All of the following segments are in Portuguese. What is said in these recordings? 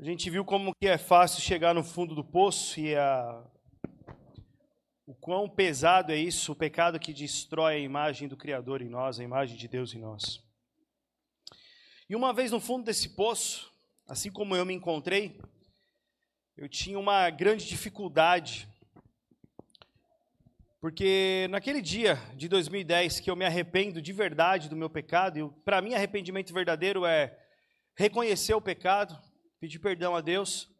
A gente viu como que é fácil chegar no fundo do poço e a... o quão pesado é isso, o pecado que destrói a imagem do Criador em nós, a imagem de Deus em nós. E uma vez no fundo desse poço, assim como eu me encontrei, eu tinha uma grande dificuldade, porque naquele dia de 2010 que eu me arrependo de verdade do meu pecado, e para mim arrependimento verdadeiro é reconhecer o pecado, pedir perdão a Deus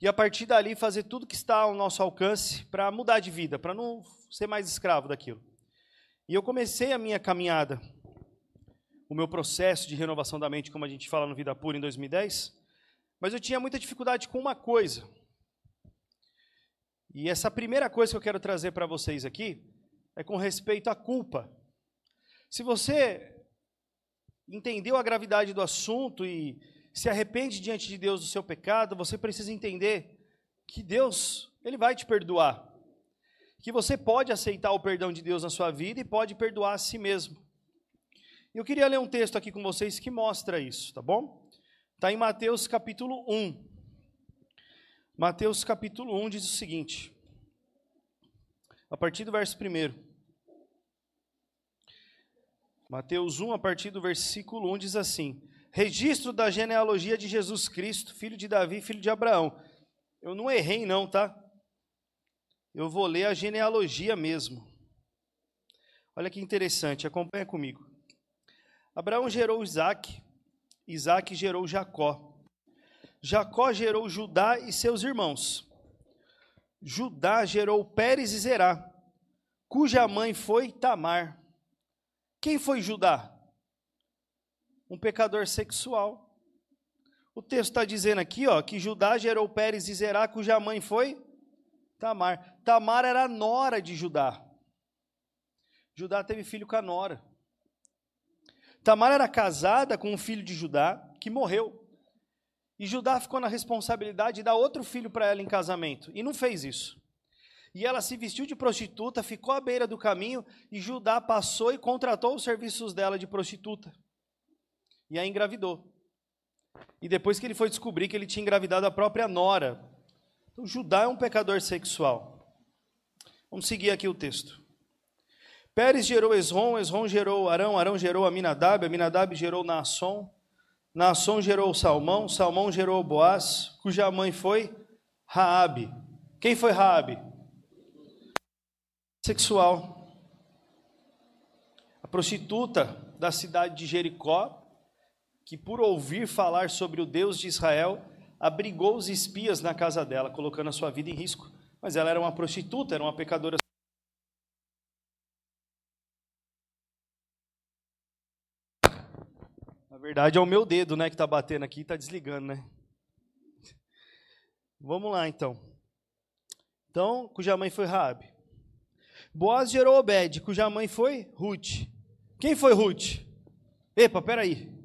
e a partir dali fazer tudo que está ao nosso alcance para mudar de vida, para não ser mais escravo daquilo. E eu comecei a minha caminhada, o meu processo de renovação da mente, como a gente fala no Vida Pura em 2010, mas eu tinha muita dificuldade com uma coisa. E essa primeira coisa que eu quero trazer para vocês aqui é com respeito à culpa. Se você entendeu a gravidade do assunto e se arrepende diante de Deus do seu pecado, você precisa entender que Deus, ele vai te perdoar. Que você pode aceitar o perdão de Deus na sua vida e pode perdoar a si mesmo. Eu queria ler um texto aqui com vocês que mostra isso, tá bom? Está em Mateus capítulo 1. Mateus capítulo 1 diz o seguinte, a partir do verso 1. Mateus 1, a partir do versículo 1, diz assim: Registro da genealogia de Jesus Cristo, filho de Davi, filho de Abraão. Eu não errei, não, tá? Eu vou ler a genealogia mesmo. Olha que interessante, acompanha comigo. Abraão gerou Isaac, Isaac gerou Jacó. Jacó gerou Judá e seus irmãos. Judá gerou Pérez e Zerá, cuja mãe foi Tamar. Quem foi Judá? Um pecador sexual. O texto está dizendo aqui ó, que Judá gerou Pérez e Zerá, cuja mãe foi Tamar. Tamar era a nora de Judá. Judá teve filho com a nora. Tamar era casada com um filho de Judá que morreu. E Judá ficou na responsabilidade de dar outro filho para ela em casamento. E não fez isso. E ela se vestiu de prostituta, ficou à beira do caminho, e Judá passou e contratou os serviços dela de prostituta e a engravidou. E depois que ele foi descobrir que ele tinha engravidado a própria nora. Então, Judá é um pecador sexual. Vamos seguir aqui o texto. Pérez gerou Esrom, Esrom gerou Arão, Arão gerou Aminadab, Aminadab gerou Naasson, Naasson gerou Salmão, Salmão gerou Boaz, cuja mãe foi Raabe. Quem foi Raabe? Sexual. A prostituta da cidade de Jericó, que, por ouvir falar sobre o Deus de Israel, abrigou os espias na casa dela, colocando a sua vida em risco. Mas ela era uma prostituta, era uma pecadora. Na verdade, é o meu dedo né, que está batendo aqui e está desligando, né? Vamos lá, então. Então, cuja mãe foi Raabe. Boaz gerou Obed, cuja mãe foi Ruth. Quem foi Ruth? Epa, peraí.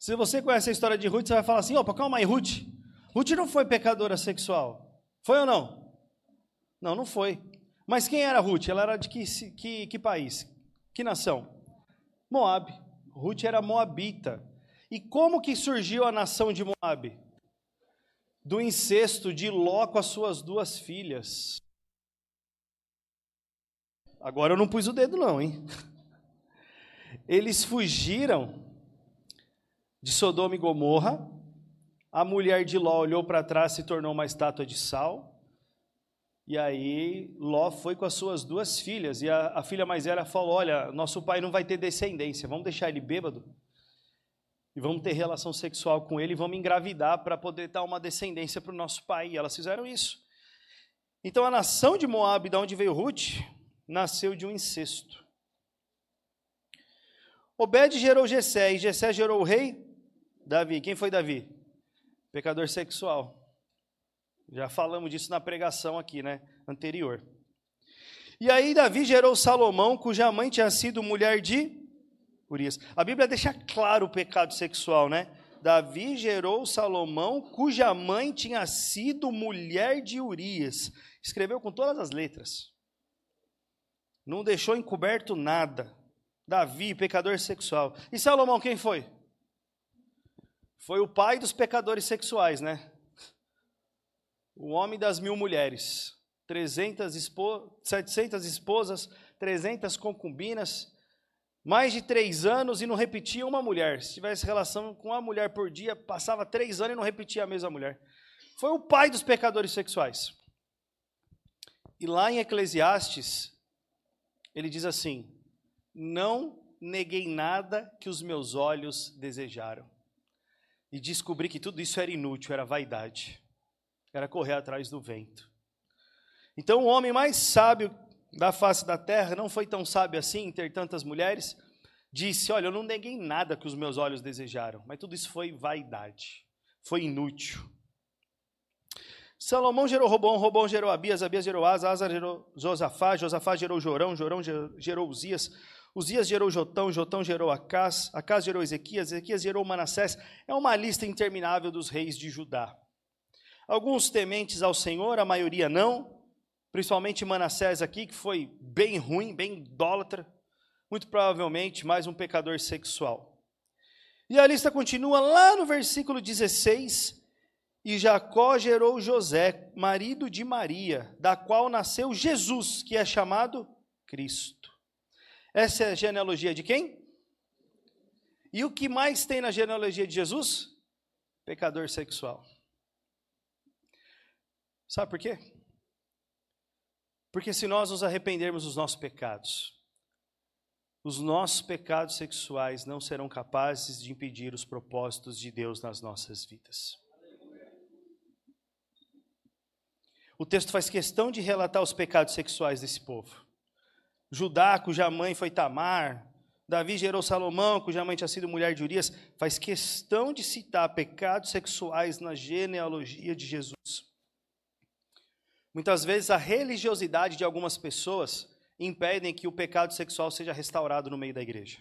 Se você conhece a história de Ruth, você vai falar assim: opa, calma aí, Ruth. Ruth não foi pecadora sexual. Foi ou não? Não, não foi. Mas quem era Ruth? Ela era de que, que, que país? Que nação? Moab. Ruth era moabita. E como que surgiu a nação de Moab? Do incesto de Ló com as suas duas filhas. Agora eu não pus o dedo não, hein? Eles fugiram de Sodoma e Gomorra. A mulher de Ló olhou para trás e se tornou uma estátua de sal. E aí Ló foi com as suas duas filhas. E a, a filha mais velha falou: Olha, nosso pai não vai ter descendência, vamos deixar ele bêbado. E vamos ter relação sexual com ele e vamos engravidar para poder dar uma descendência para o nosso pai. E elas fizeram isso. Então a nação de Moab, de onde veio Ruth, nasceu de um incesto. Obed gerou Jessé, e Jessé gerou o rei Davi, quem foi Davi? Pecador sexual. Já falamos disso na pregação aqui, né? Anterior. E aí Davi gerou Salomão, cuja mãe tinha sido mulher de Urias. A Bíblia deixa claro o pecado sexual, né? Davi gerou Salomão, cuja mãe tinha sido mulher de Urias. Escreveu com todas as letras. Não deixou encoberto nada. Davi, pecador sexual. E Salomão quem foi? Foi o pai dos pecadores sexuais, né? O homem das mil mulheres, 300 espo 700 esposas, 300 concubinas, mais de três anos e não repetia uma mulher. Se tivesse relação com uma mulher por dia, passava três anos e não repetia a mesma mulher. Foi o pai dos pecadores sexuais. E lá em Eclesiastes, ele diz assim: Não neguei nada que os meus olhos desejaram. E descobri que tudo isso era inútil, era vaidade, era correr atrás do vento. Então, o homem mais sábio da face da terra não foi tão sábio assim em ter tantas mulheres. Disse: Olha, eu não neguei nada que os meus olhos desejaram, mas tudo isso foi vaidade, foi inútil. Salomão gerou Robão, Robão gerou Abias, Abias gerou Asa, Asa gerou Josafá, Josafá gerou Jorão, Jorão gerou Uzias, Uzias gerou Jotão, Jotão gerou Acás, Acás gerou Ezequias, Ezequias gerou Manassés. É uma lista interminável dos reis de Judá. Alguns tementes ao Senhor, a maioria não, principalmente Manassés aqui, que foi bem ruim, bem idólatra, muito provavelmente mais um pecador sexual. E a lista continua lá no versículo 16, e Jacó gerou José, marido de Maria, da qual nasceu Jesus, que é chamado Cristo. Essa é a genealogia de quem? E o que mais tem na genealogia de Jesus? Pecador sexual. Sabe por quê? Porque se nós nos arrependermos dos nossos pecados, os nossos pecados sexuais não serão capazes de impedir os propósitos de Deus nas nossas vidas. o texto faz questão de relatar os pecados sexuais desse povo. Judá, cuja mãe foi Tamar, Davi gerou Salomão, cuja mãe tinha sido mulher de Urias, faz questão de citar pecados sexuais na genealogia de Jesus. Muitas vezes a religiosidade de algumas pessoas impedem que o pecado sexual seja restaurado no meio da igreja.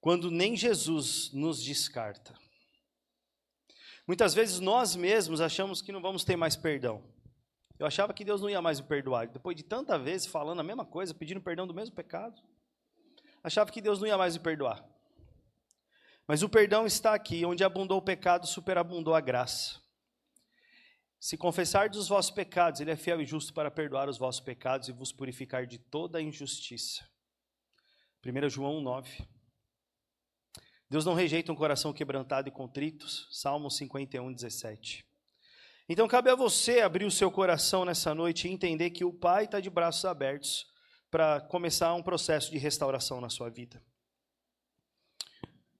Quando nem Jesus nos descarta. Muitas vezes nós mesmos achamos que não vamos ter mais perdão. Eu achava que Deus não ia mais me perdoar. Depois de tanta vezes falando a mesma coisa, pedindo perdão do mesmo pecado, achava que Deus não ia mais me perdoar. Mas o perdão está aqui, onde abundou o pecado, superabundou a graça. Se confessardes os vossos pecados, Ele é fiel e justo para perdoar os vossos pecados e vos purificar de toda a injustiça. 1 João 9. Deus não rejeita um coração quebrantado e contrito. Salmo 51, 17. Então cabe a você abrir o seu coração nessa noite e entender que o Pai está de braços abertos para começar um processo de restauração na sua vida.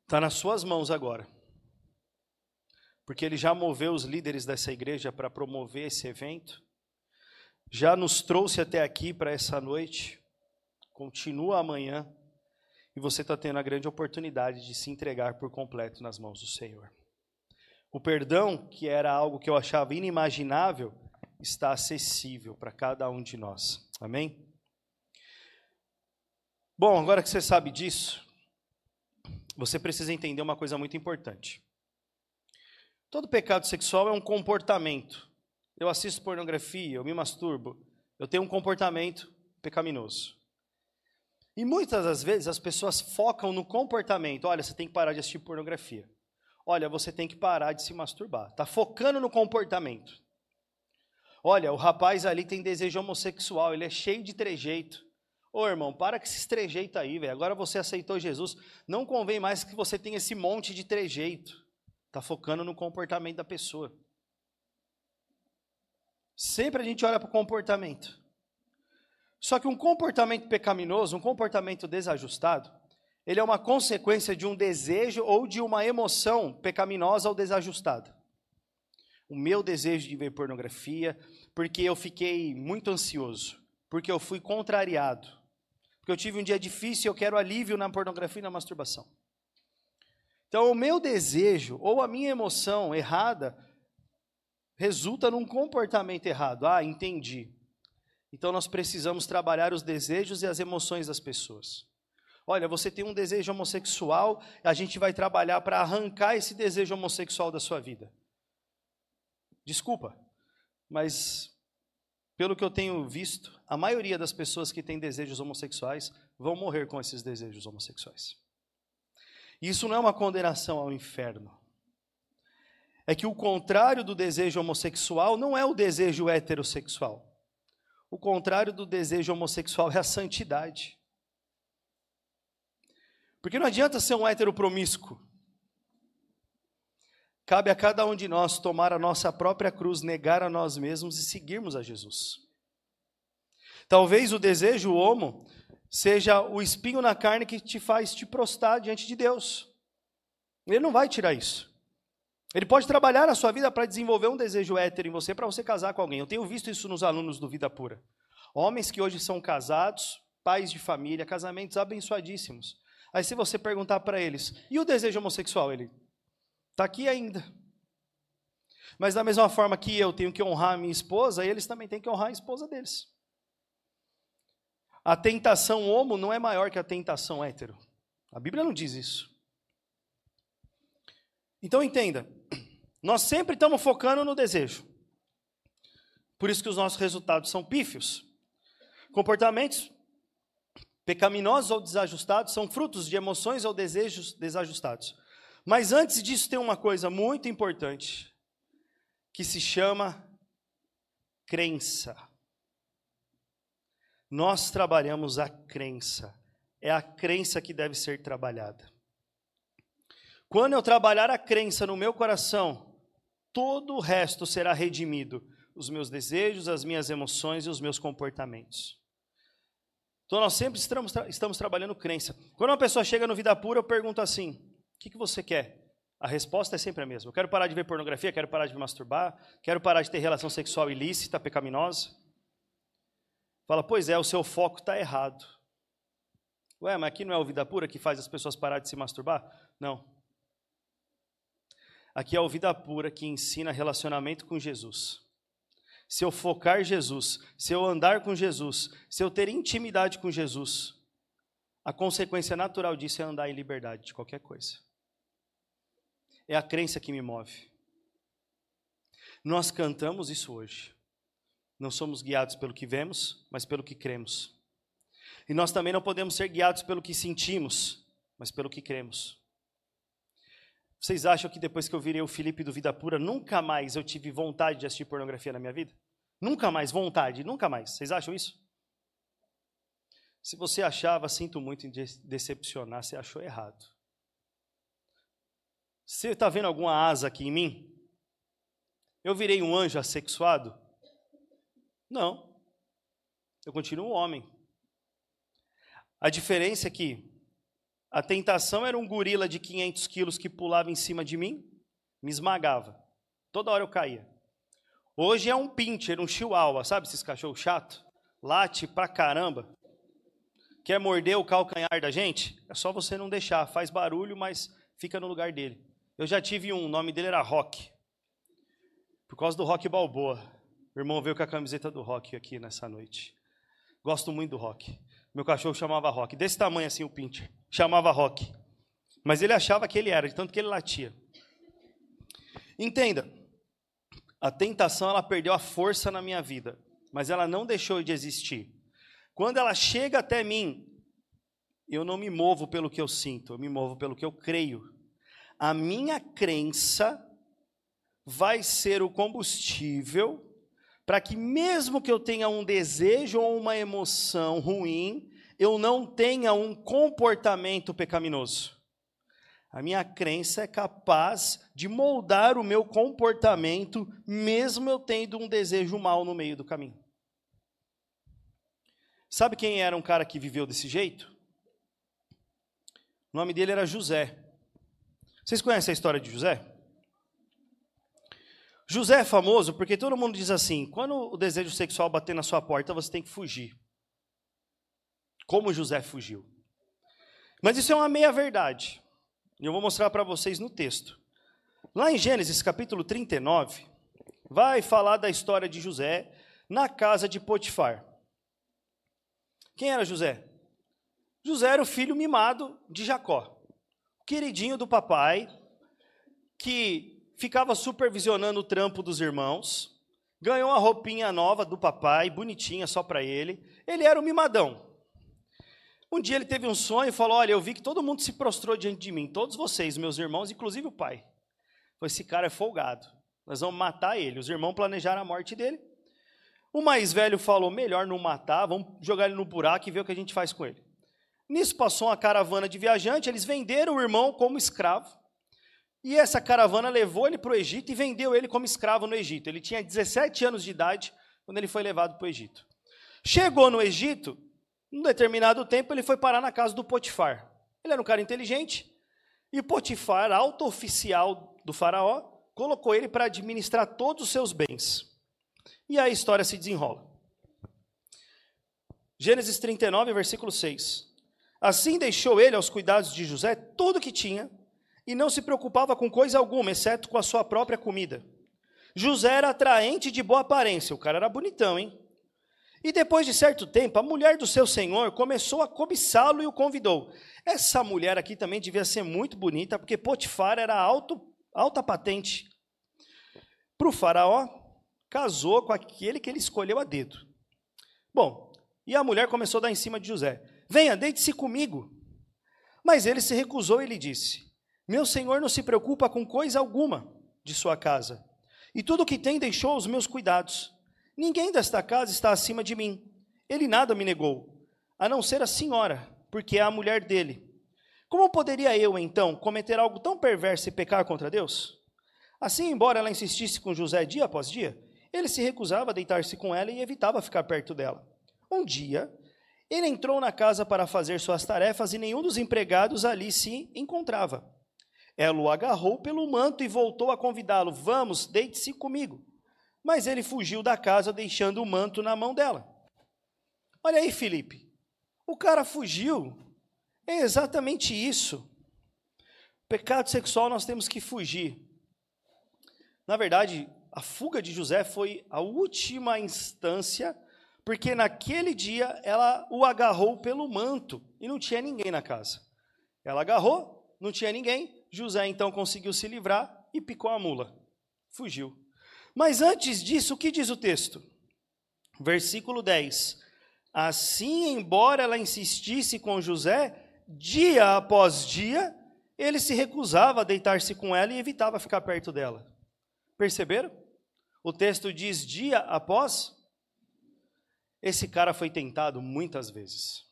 Está nas suas mãos agora. Porque Ele já moveu os líderes dessa igreja para promover esse evento. Já nos trouxe até aqui para essa noite. Continua amanhã e você está tendo a grande oportunidade de se entregar por completo nas mãos do Senhor. O perdão, que era algo que eu achava inimaginável, está acessível para cada um de nós. Amém? Bom, agora que você sabe disso, você precisa entender uma coisa muito importante. Todo pecado sexual é um comportamento. Eu assisto pornografia, eu me masturbo, eu tenho um comportamento pecaminoso. E muitas das vezes as pessoas focam no comportamento. Olha, você tem que parar de assistir pornografia. Olha, você tem que parar de se masturbar. Está focando no comportamento. Olha, o rapaz ali tem desejo homossexual, ele é cheio de trejeito. Ô irmão, para com esse trejeito aí, velho. Agora você aceitou Jesus. Não convém mais que você tenha esse monte de trejeito. Está focando no comportamento da pessoa. Sempre a gente olha para o comportamento. Só que um comportamento pecaminoso, um comportamento desajustado, ele é uma consequência de um desejo ou de uma emoção pecaminosa ou desajustada. O meu desejo de ver pornografia, porque eu fiquei muito ansioso, porque eu fui contrariado, porque eu tive um dia difícil e eu quero alívio na pornografia e na masturbação. Então, o meu desejo ou a minha emoção errada resulta num comportamento errado. Ah, entendi. Então nós precisamos trabalhar os desejos e as emoções das pessoas. Olha, você tem um desejo homossexual, a gente vai trabalhar para arrancar esse desejo homossexual da sua vida. Desculpa, mas pelo que eu tenho visto, a maioria das pessoas que têm desejos homossexuais vão morrer com esses desejos homossexuais. Isso não é uma condenação ao inferno. É que o contrário do desejo homossexual não é o desejo heterossexual. O contrário do desejo homossexual é a santidade. Porque não adianta ser um hétero promíscuo. Cabe a cada um de nós tomar a nossa própria cruz, negar a nós mesmos e seguirmos a Jesus. Talvez o desejo homo seja o espinho na carne que te faz te prostrar diante de Deus. Ele não vai tirar isso. Ele pode trabalhar na sua vida para desenvolver um desejo hétero em você, para você casar com alguém. Eu tenho visto isso nos alunos do Vida Pura. Homens que hoje são casados, pais de família, casamentos abençoadíssimos. Aí se você perguntar para eles, e o desejo homossexual? Ele está aqui ainda. Mas da mesma forma que eu tenho que honrar a minha esposa, eles também têm que honrar a esposa deles. A tentação homo não é maior que a tentação hétero. A Bíblia não diz isso. Então entenda, nós sempre estamos focando no desejo. Por isso que os nossos resultados são pífios. Comportamentos pecaminosos ou desajustados são frutos de emoções ou desejos desajustados. Mas antes disso tem uma coisa muito importante que se chama crença. Nós trabalhamos a crença. É a crença que deve ser trabalhada. Quando eu trabalhar a crença no meu coração, todo o resto será redimido: os meus desejos, as minhas emoções e os meus comportamentos. Então nós sempre estamos, estamos trabalhando crença. Quando uma pessoa chega no Vida Pura, eu pergunto assim: o que, que você quer? A resposta é sempre a mesma. Eu quero parar de ver pornografia, quero parar de me masturbar, quero parar de ter relação sexual ilícita, pecaminosa. Fala, pois é, o seu foco está errado. Ué, mas aqui não é o Vida Pura que faz as pessoas parar de se masturbar? Não. Aqui é o Vida Pura que ensina relacionamento com Jesus se eu focar Jesus, se eu andar com Jesus, se eu ter intimidade com Jesus, a consequência natural disso é andar em liberdade de qualquer coisa. É a crença que me move. Nós cantamos isso hoje. Não somos guiados pelo que vemos, mas pelo que cremos. E nós também não podemos ser guiados pelo que sentimos, mas pelo que cremos. Vocês acham que depois que eu virei o Felipe do Vida Pura, nunca mais eu tive vontade de assistir pornografia na minha vida? Nunca mais, vontade, nunca mais. Vocês acham isso? Se você achava, sinto muito em decepcionar, você achou errado. Você está vendo alguma asa aqui em mim? Eu virei um anjo assexuado? Não. Eu continuo um homem. A diferença é que a tentação era um gorila de 500 quilos que pulava em cima de mim, me esmagava. Toda hora eu caía. Hoje é um pincher, um chihuahua, sabe esses cachorros chato? Late pra caramba. Quer morder o calcanhar da gente? É só você não deixar. Faz barulho, mas fica no lugar dele. Eu já tive um, o nome dele era Rock. Por causa do Rock Balboa. O irmão veio com a camiseta do Rock aqui nessa noite. Gosto muito do Rock. Meu cachorro chamava Rock. Desse tamanho assim o pincher chamava Rock. Mas ele achava que ele era, de tanto que ele latia. Entenda, a tentação ela perdeu a força na minha vida, mas ela não deixou de existir. Quando ela chega até mim, eu não me movo pelo que eu sinto, eu me movo pelo que eu creio. A minha crença vai ser o combustível para que, mesmo que eu tenha um desejo ou uma emoção ruim, eu não tenha um comportamento pecaminoso. A minha crença é capaz de moldar o meu comportamento, mesmo eu tendo um desejo mal no meio do caminho. Sabe quem era um cara que viveu desse jeito? O nome dele era José. Vocês conhecem a história de José? José é famoso porque todo mundo diz assim: quando o desejo sexual bater na sua porta, você tem que fugir como José fugiu. Mas isso é uma meia-verdade. E eu vou mostrar para vocês no texto. Lá em Gênesis capítulo 39, vai falar da história de José na casa de Potifar. Quem era José? José era o filho mimado de Jacó, queridinho do papai, que ficava supervisionando o trampo dos irmãos, ganhou uma roupinha nova do papai, bonitinha só para ele. Ele era o mimadão. Um dia ele teve um sonho e falou: Olha, eu vi que todo mundo se prostrou diante de mim, todos vocês, meus irmãos, inclusive o pai. Falei, esse cara é folgado, nós vamos matar ele. Os irmãos planejaram a morte dele. O mais velho falou: melhor não matar, vamos jogar ele no buraco e ver o que a gente faz com ele. Nisso passou uma caravana de viajantes, eles venderam o irmão como escravo. E essa caravana levou ele para o Egito e vendeu ele como escravo no Egito. Ele tinha 17 anos de idade quando ele foi levado para o Egito. Chegou no Egito, num determinado tempo, ele foi parar na casa do Potifar. Ele era um cara inteligente, e Potifar, alto oficial do faraó, colocou ele para administrar todos os seus bens. E a história se desenrola. Gênesis 39, versículo 6. Assim deixou ele aos cuidados de José tudo que tinha, e não se preocupava com coisa alguma, exceto com a sua própria comida. José era atraente de boa aparência, o cara era bonitão, hein? E depois de certo tempo, a mulher do seu senhor começou a cobiçá-lo e o convidou. Essa mulher aqui também devia ser muito bonita, porque Potifar era alto, alta patente. Para o faraó, casou com aquele que ele escolheu a dedo. Bom, e a mulher começou a dar em cima de José: Venha, deite-se comigo. Mas ele se recusou e lhe disse: Meu senhor não se preocupa com coisa alguma de sua casa, e tudo o que tem deixou aos meus cuidados. Ninguém desta casa está acima de mim. Ele nada me negou, a não ser a senhora, porque é a mulher dele. Como poderia eu, então, cometer algo tão perverso e pecar contra Deus? Assim, embora ela insistisse com José dia após dia, ele se recusava a deitar-se com ela e evitava ficar perto dela. Um dia, ele entrou na casa para fazer suas tarefas e nenhum dos empregados ali se encontrava. Ela o agarrou pelo manto e voltou a convidá-lo: Vamos, deite-se comigo mas ele fugiu da casa deixando o manto na mão dela. Olha aí, Felipe. O cara fugiu. É exatamente isso. Pecado sexual nós temos que fugir. Na verdade, a fuga de José foi a última instância, porque naquele dia ela o agarrou pelo manto e não tinha ninguém na casa. Ela agarrou, não tinha ninguém. José então conseguiu se livrar e picou a mula. Fugiu. Mas antes disso, o que diz o texto? Versículo 10. Assim, embora ela insistisse com José, dia após dia, ele se recusava a deitar-se com ela e evitava ficar perto dela. Perceberam? O texto diz dia após. Esse cara foi tentado muitas vezes.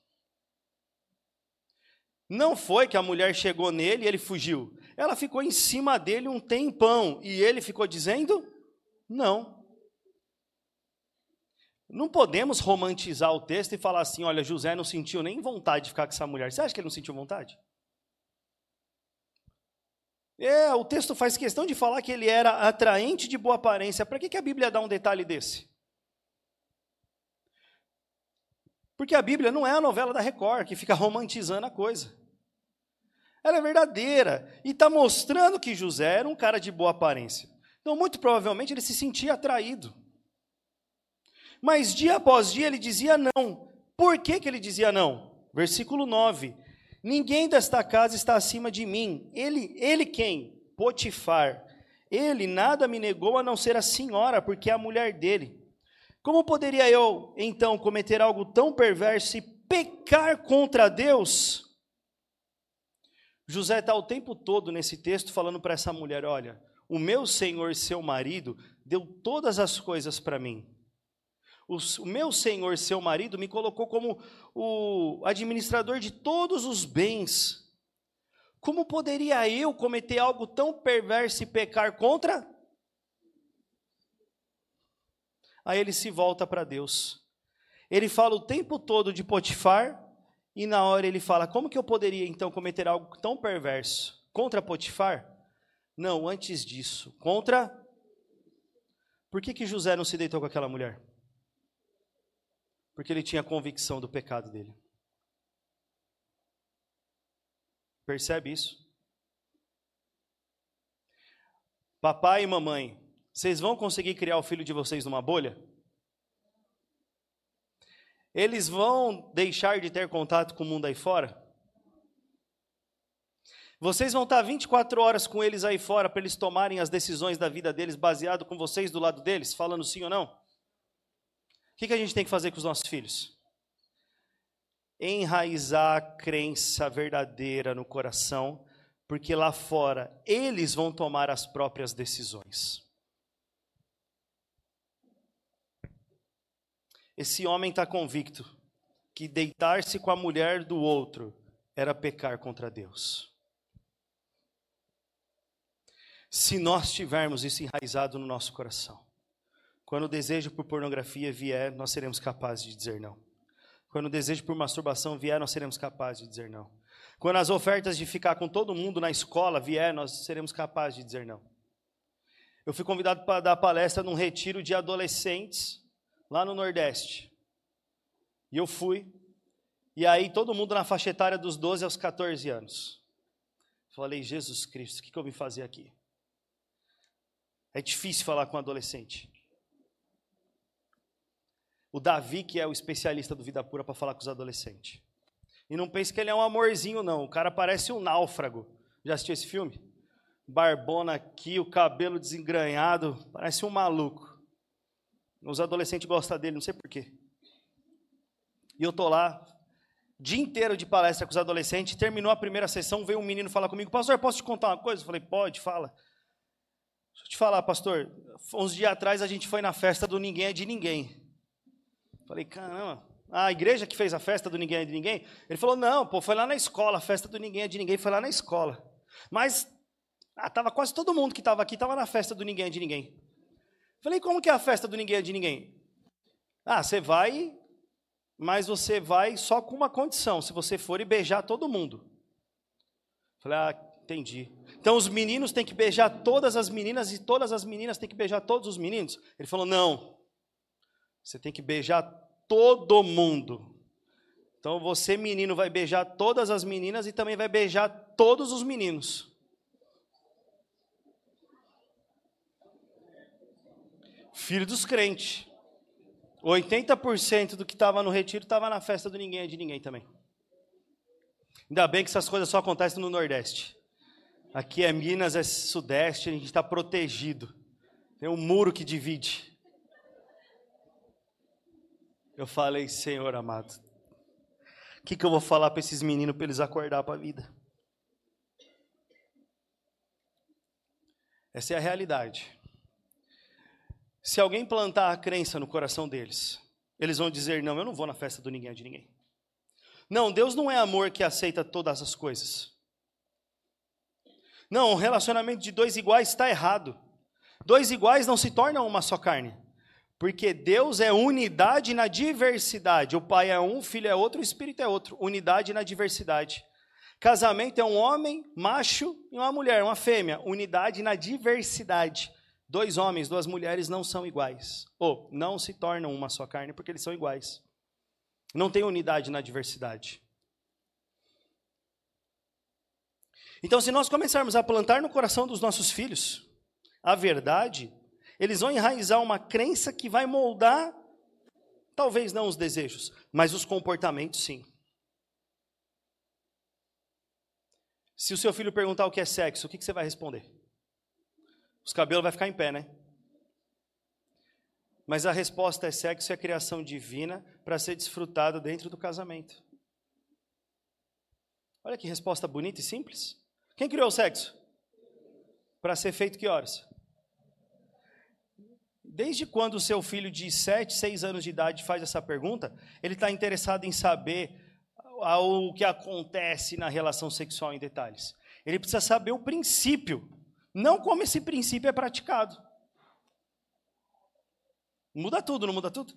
Não foi que a mulher chegou nele e ele fugiu. Ela ficou em cima dele um tempão e ele ficou dizendo: não. Não podemos romantizar o texto e falar assim: olha, José não sentiu nem vontade de ficar com essa mulher. Você acha que ele não sentiu vontade? É, o texto faz questão de falar que ele era atraente de boa aparência. Para que, que a Bíblia dá um detalhe desse? Porque a Bíblia não é a novela da Record, que fica romantizando a coisa. Ela é verdadeira e está mostrando que José era um cara de boa aparência. Então, muito provavelmente, ele se sentia atraído. Mas dia após dia ele dizia não. Por que, que ele dizia não? Versículo 9: Ninguém desta casa está acima de mim. Ele, ele quem? Potifar. Ele nada me negou a não ser a senhora, porque é a mulher dele. Como poderia eu, então, cometer algo tão perverso e pecar contra Deus? José está o tempo todo nesse texto falando para essa mulher: olha, o meu senhor, seu marido, deu todas as coisas para mim. O, meu senhor, seu marido, me colocou como o administrador de todos os bens. Como poderia eu cometer algo tão perverso e pecar contra? Aí ele se volta para Deus. Ele fala o tempo todo de Potifar, e na hora ele fala: Como que eu poderia então cometer algo tão perverso contra Potifar? Não, antes disso. Contra. Por que, que José não se deitou com aquela mulher? Porque ele tinha convicção do pecado dele. Percebe isso? Papai e mamãe, vocês vão conseguir criar o filho de vocês numa bolha? Eles vão deixar de ter contato com o mundo aí fora? Vocês vão estar 24 horas com eles aí fora para eles tomarem as decisões da vida deles baseado com vocês do lado deles, falando sim ou não? O que, que a gente tem que fazer com os nossos filhos? enraizar a crença verdadeira no coração, porque lá fora eles vão tomar as próprias decisões. Esse homem está convicto que deitar-se com a mulher do outro era pecar contra Deus. Se nós tivermos isso enraizado no nosso coração, quando o desejo por pornografia vier, nós seremos capazes de dizer não. Quando o desejo por masturbação vier, nós seremos capazes de dizer não. Quando as ofertas de ficar com todo mundo na escola vier, nós seremos capazes de dizer não. Eu fui convidado para dar palestra num retiro de adolescentes lá no Nordeste. E eu fui. E aí todo mundo na faixa etária dos 12 aos 14 anos. Falei, Jesus Cristo, o que, que eu vim fazer aqui? É difícil falar com um adolescente. O Davi, que é o especialista do Vida Pura para falar com os adolescentes. E não pense que ele é um amorzinho, não. O cara parece um náufrago. Já assistiu esse filme? Barbona aqui, o cabelo desengranhado, parece um maluco. Os adolescentes gostam dele, não sei porquê. E eu tô lá, dia inteiro de palestra com os adolescentes, terminou a primeira sessão, veio um menino falar comigo, pastor, posso te contar uma coisa? Eu falei, pode, fala. Deixa eu te falar, pastor, uns dias atrás a gente foi na festa do Ninguém é de Ninguém. Falei, caramba, a igreja que fez a festa do Ninguém é de Ninguém? Ele falou, não, pô, foi lá na escola, a festa do Ninguém é de Ninguém foi lá na escola. Mas, ah, tava quase todo mundo que estava aqui, estava na festa do Ninguém é de Ninguém. Falei, como que é a festa do Ninguém é de Ninguém? Ah, você vai, mas você vai só com uma condição, se você for e beijar todo mundo. Falei, ah, entendi. Então os meninos têm que beijar todas as meninas e todas as meninas têm que beijar todos os meninos? Ele falou, não. Você tem que beijar todo mundo. Então você, menino, vai beijar todas as meninas e também vai beijar todos os meninos. Filho dos crentes. 80% do que estava no retiro estava na festa do ninguém é de ninguém também. Ainda bem que essas coisas só acontecem no Nordeste. Aqui é Minas, é Sudeste, a gente está protegido. Tem um muro que divide. Eu falei, Senhor amado, o que, que eu vou falar para esses meninos para eles acordar para a vida? Essa é a realidade. Se alguém plantar a crença no coração deles, eles vão dizer: Não, eu não vou na festa do ninguém de ninguém. Não, Deus não é amor que aceita todas as coisas. Não, o relacionamento de dois iguais está errado. Dois iguais não se tornam uma só carne. Porque Deus é unidade na diversidade. O Pai é um, o Filho é outro, o Espírito é outro. Unidade na diversidade. Casamento é um homem, macho, e uma mulher, uma fêmea. Unidade na diversidade. Dois homens, duas mulheres não são iguais. Ou não se tornam uma só carne porque eles são iguais. Não tem unidade na diversidade. Então, se nós começarmos a plantar no coração dos nossos filhos a verdade, eles vão enraizar uma crença que vai moldar, talvez não os desejos, mas os comportamentos sim. Se o seu filho perguntar o que é sexo, o que você vai responder? Os cabelos vai ficar em pé, né? Mas a resposta é sexo é a criação divina para ser desfrutado dentro do casamento. Olha que resposta bonita e simples. Quem criou o sexo? Para ser feito que horas? Desde quando o seu filho de 7, 6 anos de idade faz essa pergunta, ele está interessado em saber o que acontece na relação sexual em detalhes. Ele precisa saber o princípio, não como esse princípio é praticado. Muda tudo, não muda tudo?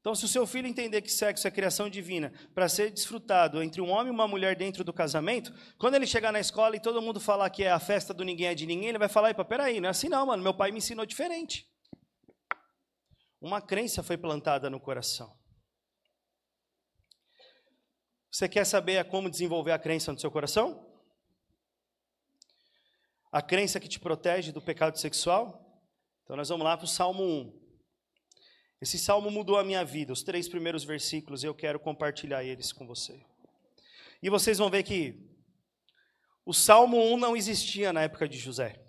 Então, se o seu filho entender que sexo é criação divina para ser desfrutado entre um homem e uma mulher dentro do casamento, quando ele chegar na escola e todo mundo falar que é a festa do ninguém é de ninguém, ele vai falar: Epa, peraí, não é assim não, mano. Meu pai me ensinou diferente. Uma crença foi plantada no coração. Você quer saber como desenvolver a crença no seu coração? A crença que te protege do pecado sexual? Então, nós vamos lá para o Salmo 1. Esse salmo mudou a minha vida. Os três primeiros versículos eu quero compartilhar eles com você. E vocês vão ver que o Salmo 1 não existia na época de José.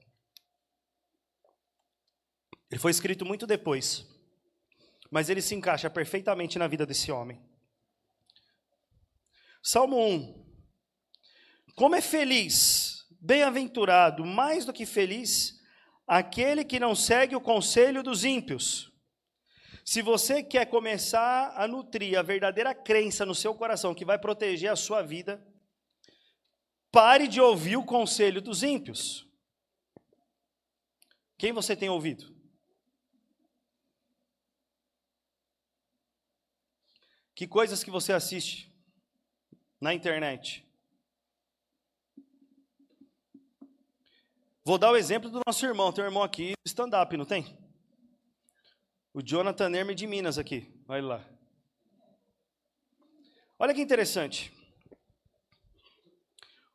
Ele foi escrito muito depois. mas ele se encaixa perfeitamente na vida desse homem. Salmo 1. Como é feliz, bem-aventurado, mais do que feliz, aquele que não segue o conselho dos ímpios. Se você quer começar a nutrir a verdadeira crença no seu coração que vai proteger a sua vida, pare de ouvir o conselho dos ímpios. Quem você tem ouvido? Que coisas que você assiste na internet? Vou dar o exemplo do nosso irmão. Tem um irmão aqui, stand-up, não tem? O Jonathan Hermes de Minas aqui. Olha lá. Olha que interessante.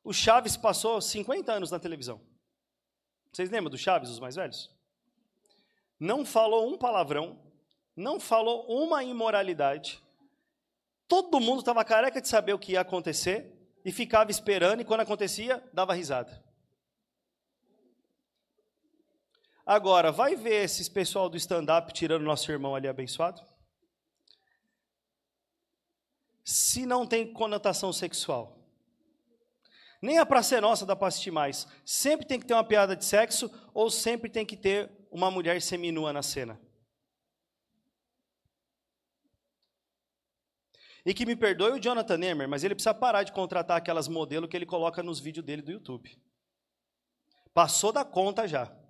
O Chaves passou 50 anos na televisão. Vocês lembram do Chaves, os mais velhos? Não falou um palavrão, não falou uma imoralidade, Todo mundo estava careca de saber o que ia acontecer e ficava esperando, e quando acontecia, dava risada. Agora, vai ver esses pessoal do stand-up tirando nosso irmão ali abençoado? Se não tem conotação sexual. Nem a Praça é Nossa dá para assistir mais. Sempre tem que ter uma piada de sexo ou sempre tem que ter uma mulher seminua na cena. E que me perdoe o Jonathan Nemer, mas ele precisa parar de contratar aquelas modelos que ele coloca nos vídeos dele do YouTube. Passou da conta já.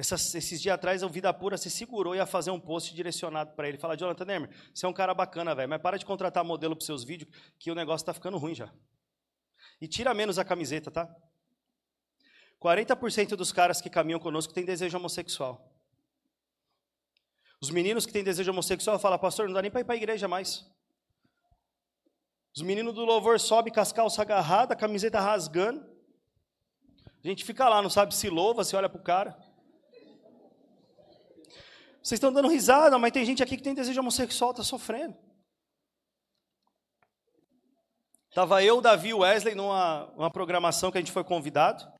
Essas, esses dias atrás, o Vida Pura se segurou e ia fazer um post direcionado para ele. Fala, Jonathan Nemer, você é um cara bacana, velho, mas para de contratar modelo para seus vídeos, que o negócio está ficando ruim já. E tira menos a camiseta, tá? 40% dos caras que caminham conosco têm desejo homossexual. Os meninos que têm desejo homossexual falam, pastor, não dá nem para ir para a igreja mais. Os meninos do louvor sobem com as calças agarradas, a camiseta rasgando. A gente fica lá, não sabe se louva, se olha para o cara. Vocês estão dando risada, mas tem gente aqui que tem desejo homossexual, está sofrendo. Estava eu, Davi e Wesley numa uma programação que a gente foi convidado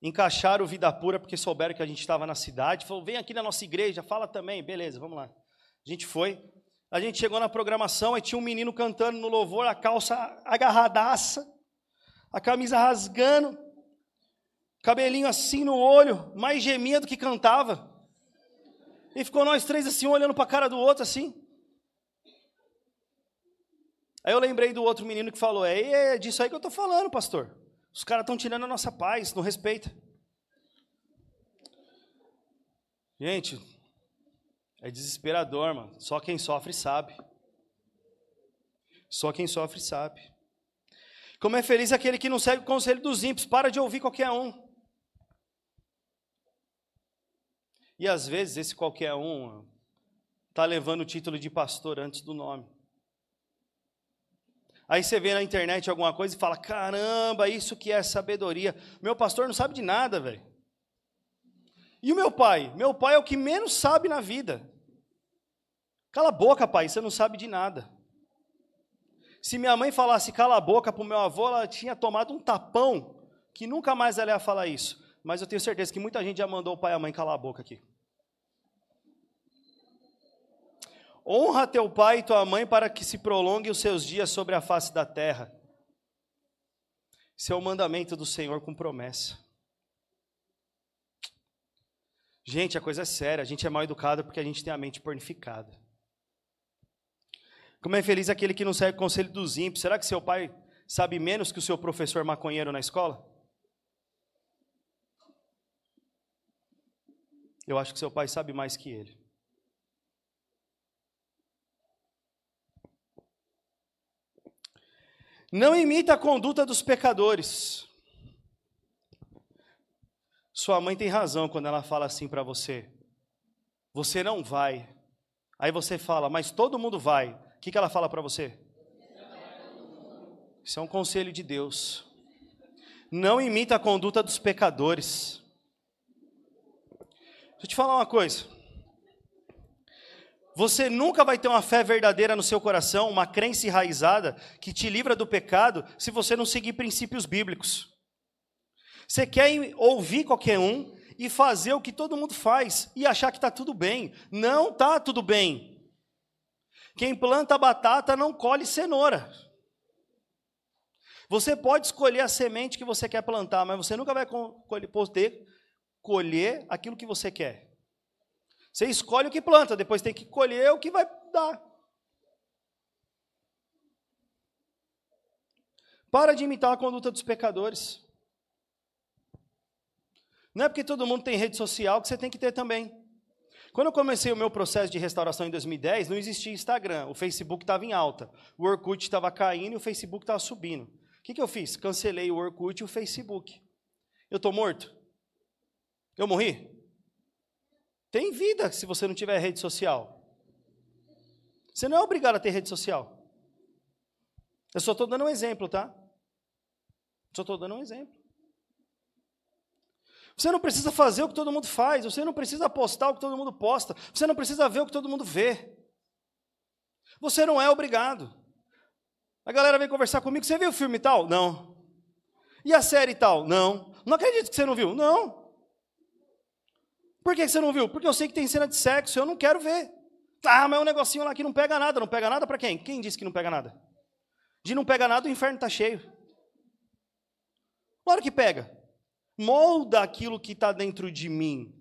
encaixaram o Vida Pura porque souberam que a gente estava na cidade. Falou, vem aqui na nossa igreja, fala também. Beleza, vamos lá. A gente foi. A gente chegou na programação, e tinha um menino cantando no louvor, a calça agarradaça, a camisa rasgando, cabelinho assim no olho, mais gemia do que cantava. E ficou nós três assim, olhando para a cara do outro assim. Aí eu lembrei do outro menino que falou: É, é disso aí que eu estou falando, pastor. Os caras estão tirando a nossa paz, não respeita. Gente, é desesperador, mano. Só quem sofre sabe. Só quem sofre sabe. Como é feliz aquele que não segue o conselho dos ímpios, para de ouvir qualquer um. E às vezes esse qualquer um está levando o título de pastor antes do nome. Aí você vê na internet alguma coisa e fala: caramba, isso que é sabedoria. Meu pastor não sabe de nada, velho. E o meu pai? Meu pai é o que menos sabe na vida. Cala a boca, pai, você não sabe de nada. Se minha mãe falasse cala a boca para o meu avô, ela tinha tomado um tapão, que nunca mais ela ia falar isso. Mas eu tenho certeza que muita gente já mandou o pai e a mãe calar a boca aqui. Honra teu pai e tua mãe para que se prolongue os seus dias sobre a face da terra. Esse é o mandamento do Senhor com promessa. Gente, a coisa é séria. A gente é mal educado porque a gente tem a mente pornificada. Como é feliz aquele que não segue o conselho dos ímpios. Será que seu pai sabe menos que o seu professor maconheiro na escola? Eu acho que seu pai sabe mais que ele. Não imita a conduta dos pecadores. Sua mãe tem razão quando ela fala assim para você: Você não vai. Aí você fala, mas todo mundo vai. O que, que ela fala para você? Isso é um conselho de Deus. Não imita a conduta dos pecadores. Deixa eu te falar uma coisa. Você nunca vai ter uma fé verdadeira no seu coração, uma crença enraizada que te livra do pecado, se você não seguir princípios bíblicos. Você quer ouvir qualquer um, e fazer o que todo mundo faz e achar que está tudo bem. Não está tudo bem. Quem planta batata não colhe cenoura. Você pode escolher a semente que você quer plantar, mas você nunca vai poder colher aquilo que você quer. Você escolhe o que planta, depois tem que colher o que vai dar. Para de imitar a conduta dos pecadores. Não é porque todo mundo tem rede social que você tem que ter também. Quando eu comecei o meu processo de restauração em 2010, não existia Instagram, o Facebook estava em alta, o Orkut estava caindo e o Facebook estava subindo. O que, que eu fiz? Cancelei o Orkut e o Facebook. Eu estou morto? Eu morri? Tem vida se você não tiver rede social. Você não é obrigado a ter rede social. Eu só estou dando um exemplo, tá? Só estou dando um exemplo. Você não precisa fazer o que todo mundo faz, você não precisa postar o que todo mundo posta, você não precisa ver o que todo mundo vê. Você não é obrigado. A galera vem conversar comigo, você viu o filme tal? Não. E a série tal? Não. Não acredito que você não viu? Não. Por que você não viu? Porque eu sei que tem cena de sexo, eu não quero ver. Ah, mas é um negocinho lá que não pega nada. Não pega nada para quem? Quem disse que não pega nada? De não pega nada, o inferno está cheio. Claro que pega. Molda aquilo que está dentro de mim.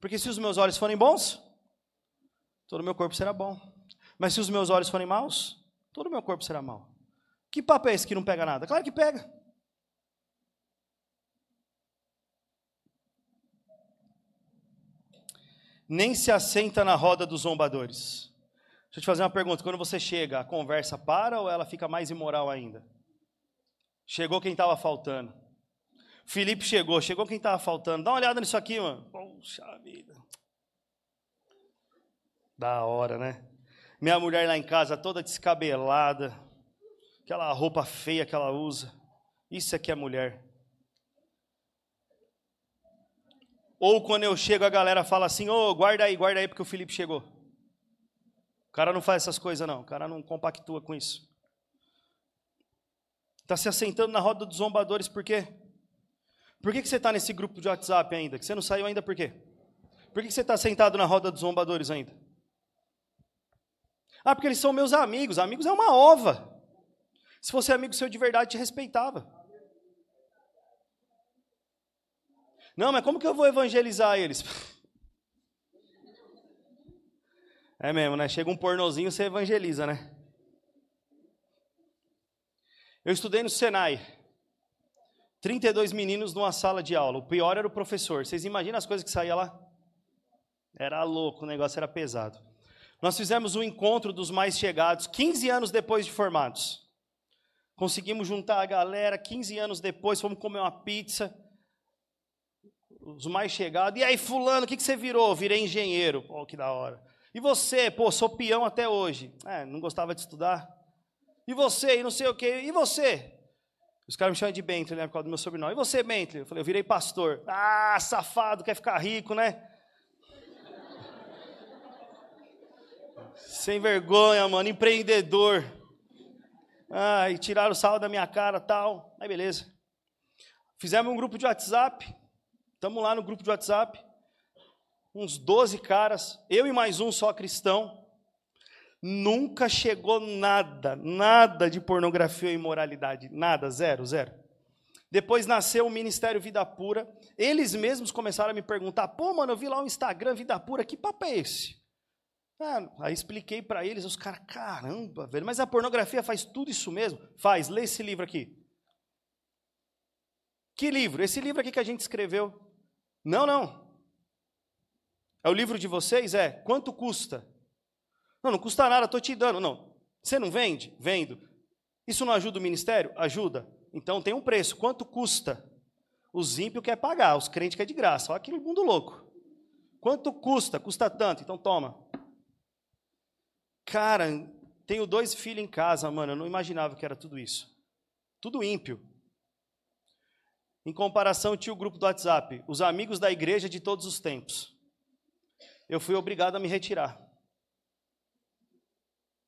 Porque se os meus olhos forem bons, todo o meu corpo será bom. Mas se os meus olhos forem maus, todo o meu corpo será mau. Que papo é esse que não pega nada? Claro que pega. Nem se assenta na roda dos zombadores. Deixa eu te fazer uma pergunta. Quando você chega, a conversa para ou ela fica mais imoral ainda? Chegou quem estava faltando. Felipe chegou, chegou quem estava faltando. Dá uma olhada nisso aqui, mano. Poxa vida. Da hora, né? Minha mulher lá em casa toda descabelada. Aquela roupa feia que ela usa. Isso aqui é mulher. Ou quando eu chego, a galera fala assim: Ô, oh, guarda aí, guarda aí, porque o Felipe chegou. O cara não faz essas coisas, não. O cara não compactua com isso. Está se assentando na roda dos zombadores, por quê? Por que, que você está nesse grupo de WhatsApp ainda? Que você não saiu ainda por quê? Por que, que você está sentado na roda dos zombadores ainda? Ah, porque eles são meus amigos. Amigos é uma ova. Se fosse amigo seu de verdade, te respeitava. Não, mas como que eu vou evangelizar eles? É mesmo, né? Chega um pornozinho, você evangeliza, né? Eu estudei no Senai. 32 meninos numa sala de aula. O pior era o professor. Vocês imaginam as coisas que saía lá? Era louco, o negócio era pesado. Nós fizemos um encontro dos mais chegados, 15 anos depois de formados. Conseguimos juntar a galera, 15 anos depois, fomos comer uma pizza. Os mais chegados. E aí, fulano, o que, que você virou? Virei engenheiro. Pô, que da hora. E você? Pô, sou peão até hoje. É, não gostava de estudar. E você? E não sei o quê. E você? Os caras me chamam de Bentley, né, por causa do meu sobrenome. E você, Bentley? Eu falei, eu virei pastor. Ah, safado, quer ficar rico, né? Sem vergonha, mano, empreendedor. Ah, e tiraram o sal da minha cara tal. Aí beleza. Fizemos um grupo de WhatsApp. Estamos lá no grupo de WhatsApp. Uns 12 caras, eu e mais um só cristão. Nunca chegou nada, nada de pornografia ou imoralidade, nada, zero, zero. Depois nasceu o Ministério Vida Pura. Eles mesmos começaram a me perguntar: pô, mano, eu vi lá o Instagram Vida Pura, que papo é esse? Ah, aí expliquei para eles, os caras, caramba, velho, mas a pornografia faz tudo isso mesmo? Faz, lê esse livro aqui. Que livro? Esse livro aqui que a gente escreveu. Não, não. É o livro de vocês? É. Quanto custa? Não, não custa nada, estou te dando. Não. Você não vende? Vendo. Isso não ajuda o ministério? Ajuda. Então tem um preço. Quanto custa? Os ímpios quer pagar, os crentes quer de graça. Olha aquele mundo louco. Quanto custa? Custa tanto. Então toma. Cara, tenho dois filhos em casa, mano. Eu não imaginava que era tudo isso. Tudo ímpio. Em comparação, tinha o grupo do WhatsApp, os amigos da igreja de todos os tempos. Eu fui obrigado a me retirar.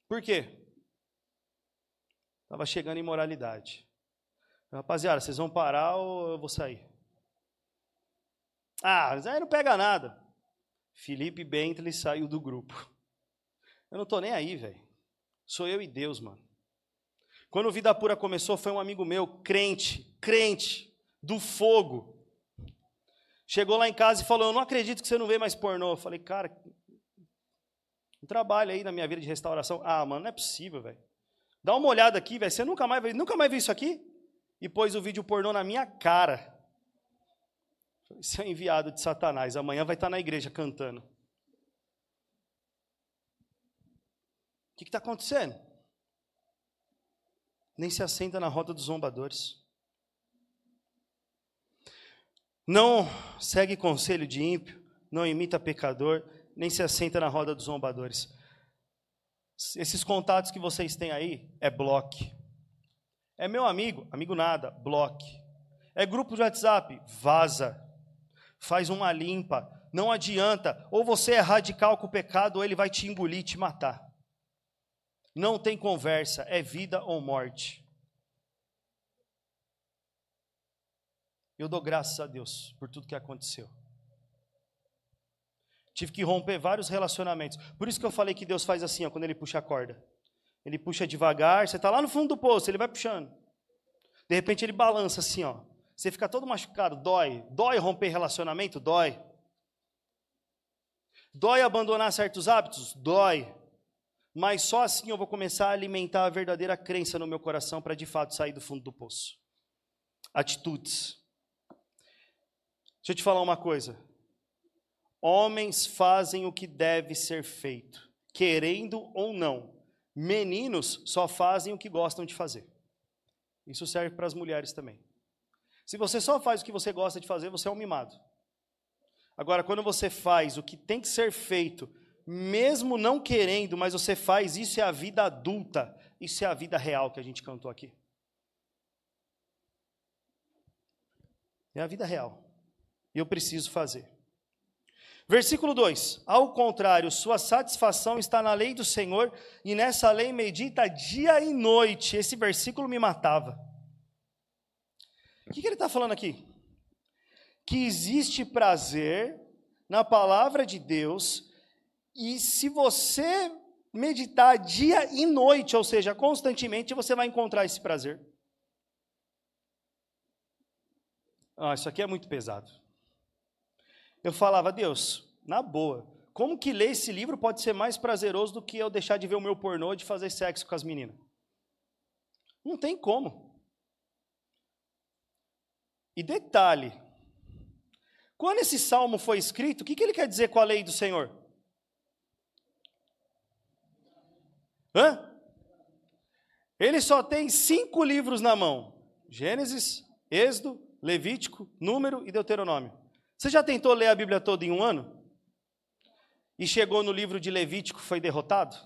Por quê? Estava chegando imoralidade. Rapaziada, vocês vão parar ou eu vou sair? Ah, mas aí não pega nada. Felipe Bentley saiu do grupo. Eu não tô nem aí, velho. Sou eu e Deus, mano. Quando o Vida Pura começou, foi um amigo meu, crente, crente, do fogo. Chegou lá em casa e falou: Eu não acredito que você não vê mais pornô. Eu falei, cara, um trabalho aí na minha vida de restauração. Ah, mano, não é possível, velho. Dá uma olhada aqui, velho. Você nunca mais, nunca mais viu isso aqui? E pôs o vídeo pornô na minha cara. Isso é enviado de Satanás. Amanhã vai estar na igreja cantando. O que está acontecendo? Nem se assenta na roda dos zombadores. Não segue conselho de ímpio, não imita pecador, nem se assenta na roda dos zombadores. Esses contatos que vocês têm aí é bloque. É meu amigo, amigo nada, bloque. É grupo de WhatsApp, vaza. Faz uma limpa. Não adianta. Ou você é radical com o pecado, ou ele vai te engolir, te matar. Não tem conversa, é vida ou morte. Eu dou graças a Deus por tudo que aconteceu. Tive que romper vários relacionamentos. Por isso que eu falei que Deus faz assim, ó, quando Ele puxa a corda. Ele puxa devagar, você está lá no fundo do poço, Ele vai puxando. De repente Ele balança assim, ó. Você fica todo machucado, dói. Dói romper relacionamento? Dói. Dói abandonar certos hábitos? Dói. Mas só assim eu vou começar a alimentar a verdadeira crença no meu coração para de fato sair do fundo do poço. Atitudes. Deixa eu te falar uma coisa. Homens fazem o que deve ser feito, querendo ou não. Meninos só fazem o que gostam de fazer. Isso serve para as mulheres também. Se você só faz o que você gosta de fazer, você é um mimado. Agora, quando você faz o que tem que ser feito, mesmo não querendo, mas você faz, isso é a vida adulta, isso é a vida real que a gente cantou aqui. É a vida real. E eu preciso fazer. Versículo 2: Ao contrário, sua satisfação está na lei do Senhor, e nessa lei medita dia e noite. Esse versículo me matava. O que, que ele está falando aqui? Que existe prazer na palavra de Deus, e se você meditar dia e noite, ou seja, constantemente, você vai encontrar esse prazer. Ah, isso aqui é muito pesado. Eu falava, Deus, na boa, como que ler esse livro pode ser mais prazeroso do que eu deixar de ver o meu pornô e de fazer sexo com as meninas? Não tem como. E detalhe, quando esse salmo foi escrito, o que, que ele quer dizer com a lei do Senhor? Hã? Ele só tem cinco livros na mão: Gênesis, Êxodo, Levítico, Número e Deuteronômio. Você já tentou ler a Bíblia toda em um ano? E chegou no livro de Levítico foi derrotado?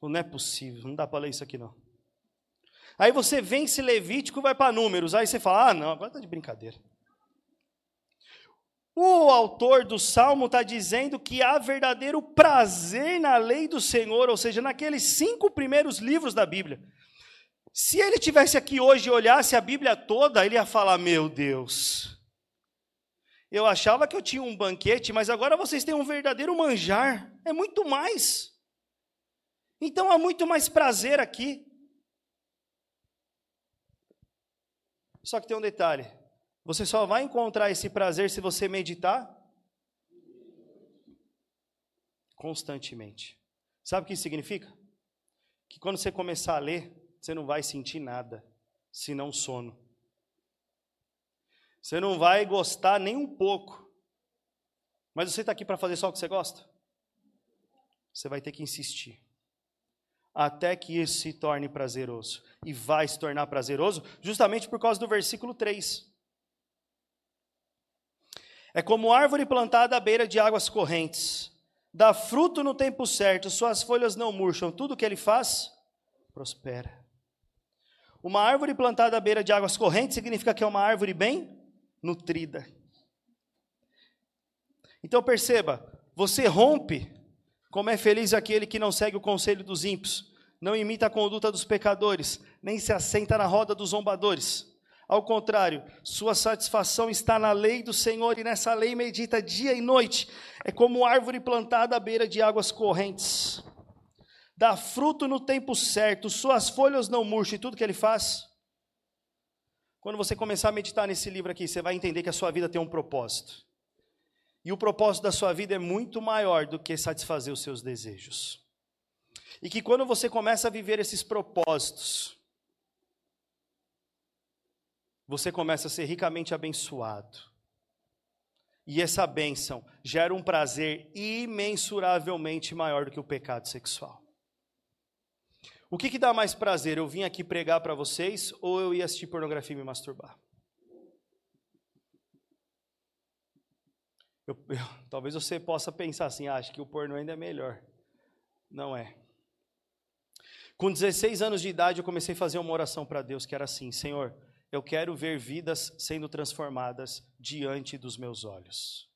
Não é possível, não dá para ler isso aqui não. Aí você vence Levítico vai para Números, aí você fala, ah não, agora está de brincadeira. O autor do Salmo está dizendo que há verdadeiro prazer na lei do Senhor, ou seja, naqueles cinco primeiros livros da Bíblia. Se ele tivesse aqui hoje e olhasse a Bíblia toda, ele ia falar: Meu Deus, eu achava que eu tinha um banquete, mas agora vocês têm um verdadeiro manjar. É muito mais. Então há muito mais prazer aqui. Só que tem um detalhe: você só vai encontrar esse prazer se você meditar constantemente. Sabe o que isso significa? Que quando você começar a ler, você não vai sentir nada, senão sono. Você não vai gostar nem um pouco. Mas você está aqui para fazer só o que você gosta? Você vai ter que insistir. Até que isso se torne prazeroso. E vai se tornar prazeroso justamente por causa do versículo 3. É como árvore plantada à beira de águas correntes. Dá fruto no tempo certo, suas folhas não murcham, tudo que ele faz prospera. Uma árvore plantada à beira de águas correntes significa que é uma árvore bem nutrida. Então perceba, você rompe, como é feliz aquele que não segue o conselho dos ímpios, não imita a conduta dos pecadores, nem se assenta na roda dos zombadores. Ao contrário, sua satisfação está na lei do Senhor e nessa lei medita dia e noite. É como árvore plantada à beira de águas correntes. Dá fruto no tempo certo, suas folhas não murcham e tudo que ele faz. Quando você começar a meditar nesse livro aqui, você vai entender que a sua vida tem um propósito. E o propósito da sua vida é muito maior do que satisfazer os seus desejos. E que quando você começa a viver esses propósitos, você começa a ser ricamente abençoado. E essa bênção gera um prazer imensuravelmente maior do que o pecado sexual. O que, que dá mais prazer? Eu vim aqui pregar para vocês ou eu ia assistir pornografia e me masturbar? Eu, eu, talvez você possa pensar assim, ah, acho que o porno ainda é melhor. Não é. Com 16 anos de idade, eu comecei a fazer uma oração para Deus que era assim: Senhor, eu quero ver vidas sendo transformadas diante dos meus olhos.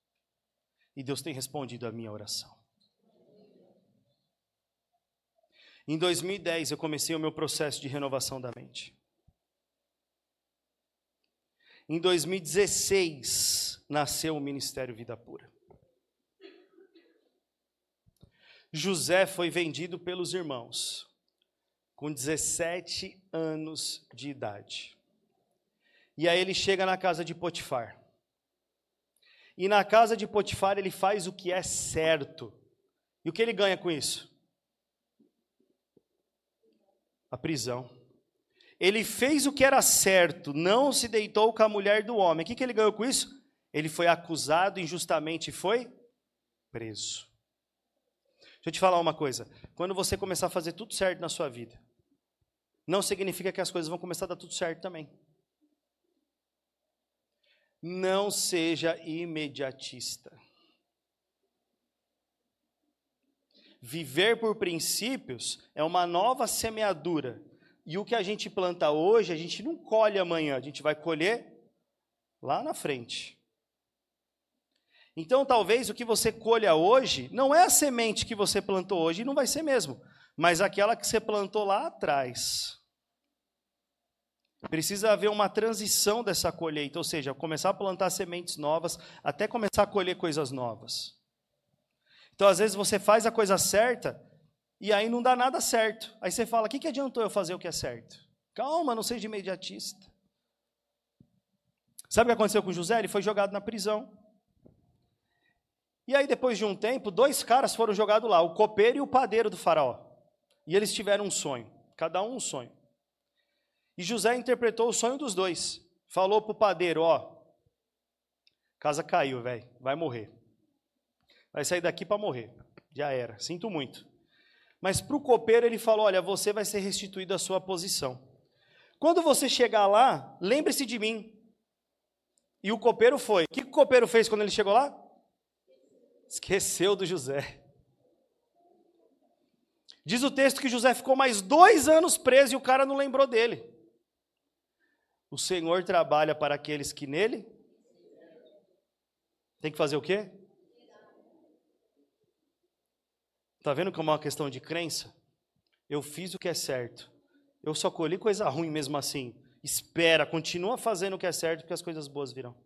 E Deus tem respondido a minha oração. Em 2010, eu comecei o meu processo de renovação da mente. Em 2016, nasceu o Ministério Vida Pura. José foi vendido pelos irmãos com 17 anos de idade. E aí ele chega na casa de Potifar. E na casa de Potifar ele faz o que é certo. E o que ele ganha com isso? A prisão. Ele fez o que era certo, não se deitou com a mulher do homem. O que, que ele ganhou com isso? Ele foi acusado injustamente e foi preso. Deixa eu te falar uma coisa. Quando você começar a fazer tudo certo na sua vida, não significa que as coisas vão começar a dar tudo certo também. Não seja imediatista. Viver por princípios é uma nova semeadura. E o que a gente planta hoje, a gente não colhe amanhã, a gente vai colher lá na frente. Então, talvez o que você colha hoje não é a semente que você plantou hoje, não vai ser mesmo, mas aquela que você plantou lá atrás. Precisa haver uma transição dessa colheita, ou seja, começar a plantar sementes novas até começar a colher coisas novas. Então, às vezes, você faz a coisa certa e aí não dá nada certo. Aí você fala: o que, que adiantou eu fazer o que é certo? Calma, não seja imediatista. Sabe o que aconteceu com José? Ele foi jogado na prisão. E aí, depois de um tempo, dois caras foram jogados lá, o copeiro e o padeiro do faraó. E eles tiveram um sonho, cada um um sonho. E José interpretou o sonho dos dois. Falou para o padeiro: Ó, casa caiu, velho, vai morrer. Vai sair daqui para morrer. Já era, sinto muito. Mas para o copeiro ele falou: Olha, você vai ser restituído à sua posição. Quando você chegar lá, lembre-se de mim. E o copeiro foi. O que o copeiro fez quando ele chegou lá? Esqueceu do José. Diz o texto que José ficou mais dois anos preso e o cara não lembrou dele. O Senhor trabalha para aqueles que nele tem que fazer o quê? Está vendo como é uma questão de crença? Eu fiz o que é certo. Eu só colhi coisa ruim mesmo assim. Espera, continua fazendo o que é certo, que as coisas boas virão.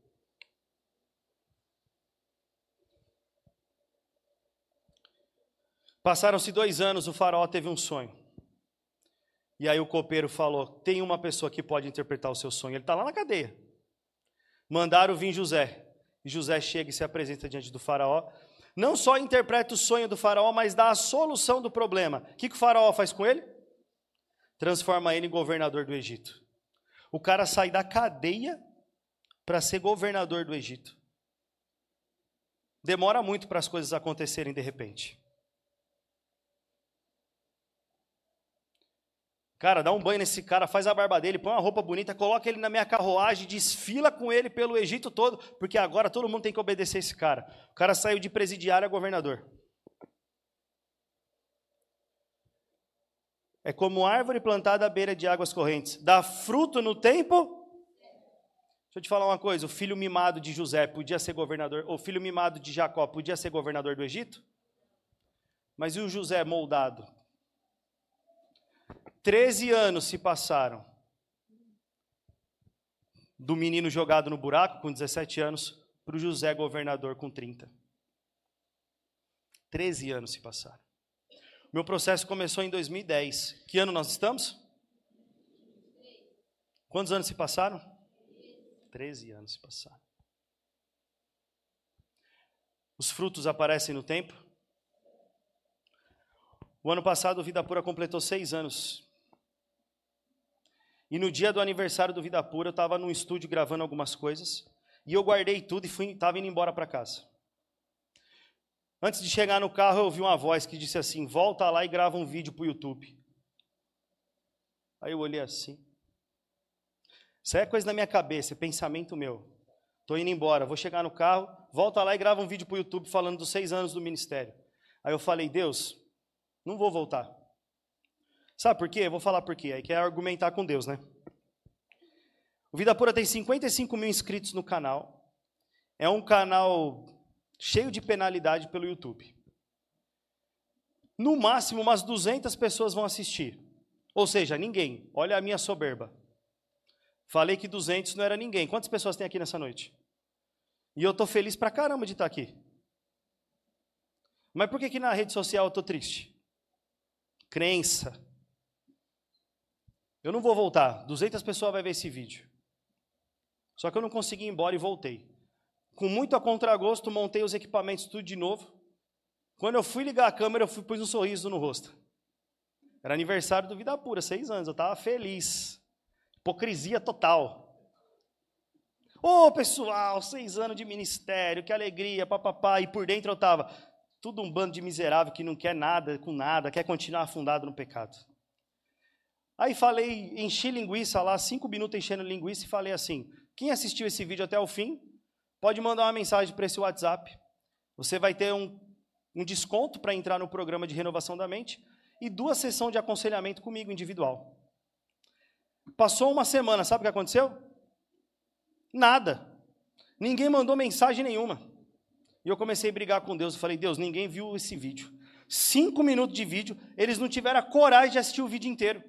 Passaram-se dois anos, o faraó teve um sonho. E aí o copeiro falou: tem uma pessoa que pode interpretar o seu sonho. Ele está lá na cadeia. Mandaram vir José. E José chega e se apresenta diante do faraó. Não só interpreta o sonho do faraó, mas dá a solução do problema. O que, que o faraó faz com ele? Transforma ele em governador do Egito. O cara sai da cadeia para ser governador do Egito. Demora muito para as coisas acontecerem de repente. Cara, dá um banho nesse cara, faz a barba dele, põe uma roupa bonita, coloca ele na minha carruagem, desfila com ele pelo Egito todo, porque agora todo mundo tem que obedecer esse cara. O cara saiu de presidiário a governador. É como árvore plantada à beira de águas correntes. Dá fruto no tempo. Deixa eu te falar uma coisa: o filho mimado de José podia ser governador, o filho mimado de Jacó podia ser governador do Egito? Mas e o José moldado? Treze anos se passaram. do menino jogado no buraco com 17 anos para o José governador com 30. 13 anos se passaram. Meu processo começou em 2010. Que ano nós estamos? Quantos anos se passaram? 13 anos se passaram. Os frutos aparecem no tempo. O ano passado, Vida Pura completou seis anos. E no dia do aniversário do Vida Pura, eu estava num estúdio gravando algumas coisas. E eu guardei tudo e estava indo embora para casa. Antes de chegar no carro, eu ouvi uma voz que disse assim: Volta lá e grava um vídeo para o YouTube. Aí eu olhei assim. Isso é coisa da minha cabeça, é pensamento meu. Estou indo embora, vou chegar no carro, volta lá e grava um vídeo para o YouTube falando dos seis anos do ministério. Aí eu falei, Deus, não vou voltar. Sabe por quê? Eu vou falar por quê. Aí quer argumentar com Deus, né? O Vida Pura tem 55 mil inscritos no canal. É um canal cheio de penalidade pelo YouTube. No máximo, umas 200 pessoas vão assistir. Ou seja, ninguém. Olha a minha soberba. Falei que 200 não era ninguém. Quantas pessoas tem aqui nessa noite? E eu estou feliz pra caramba de estar aqui. Mas por que, que na rede social eu estou triste? Crença. Eu não vou voltar. 200 pessoas vão ver esse vídeo. Só que eu não consegui ir embora e voltei. Com muito a contragosto, montei os equipamentos tudo de novo. Quando eu fui ligar a câmera, eu fui, pus um sorriso no rosto. Era aniversário do Vida Pura, seis anos. Eu estava feliz. Hipocrisia total. Ô oh, pessoal, seis anos de ministério, que alegria, papapá. E por dentro eu estava, tudo um bando de miserável que não quer nada com nada, quer continuar afundado no pecado. Aí falei, enchi linguiça lá, cinco minutos enchendo linguiça e falei assim: quem assistiu esse vídeo até o fim, pode mandar uma mensagem para esse WhatsApp. Você vai ter um, um desconto para entrar no programa de renovação da mente e duas sessões de aconselhamento comigo individual. Passou uma semana, sabe o que aconteceu? Nada. Ninguém mandou mensagem nenhuma. E eu comecei a brigar com Deus. Eu falei, Deus, ninguém viu esse vídeo. Cinco minutos de vídeo, eles não tiveram a coragem de assistir o vídeo inteiro.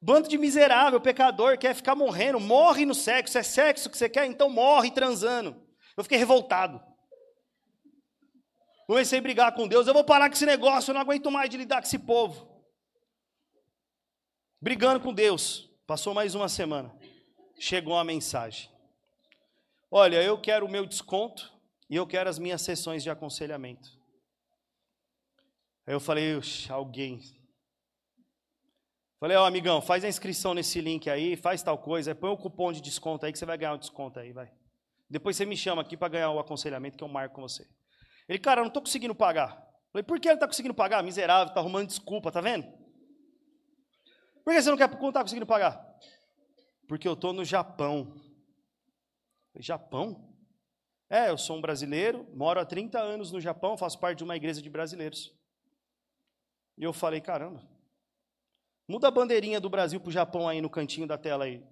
Bando de miserável, pecador, quer ficar morrendo, morre no sexo. É sexo que você quer? Então morre transando. Eu fiquei revoltado. Comecei a brigar com Deus. Eu vou parar com esse negócio, eu não aguento mais de lidar com esse povo brigando com Deus. Passou mais uma semana. Chegou uma mensagem. Olha, eu quero o meu desconto e eu quero as minhas sessões de aconselhamento. Aí eu falei, alguém. Falei, ó, oh, amigão, faz a inscrição nesse link aí, faz tal coisa, põe o cupom de desconto aí que você vai ganhar um desconto aí, vai. Depois você me chama aqui para ganhar o aconselhamento que eu marco com você. Ele, cara, eu não estou conseguindo pagar. Falei, por que ele está conseguindo pagar? Miserável, está arrumando desculpa, tá vendo? Por que você não quer não está conseguindo pagar? Porque eu estou no Japão. Japão? É, eu sou um brasileiro, moro há 30 anos no Japão, faço parte de uma igreja de brasileiros. E eu falei, caramba, muda a bandeirinha do Brasil para o Japão aí no cantinho da tela aí.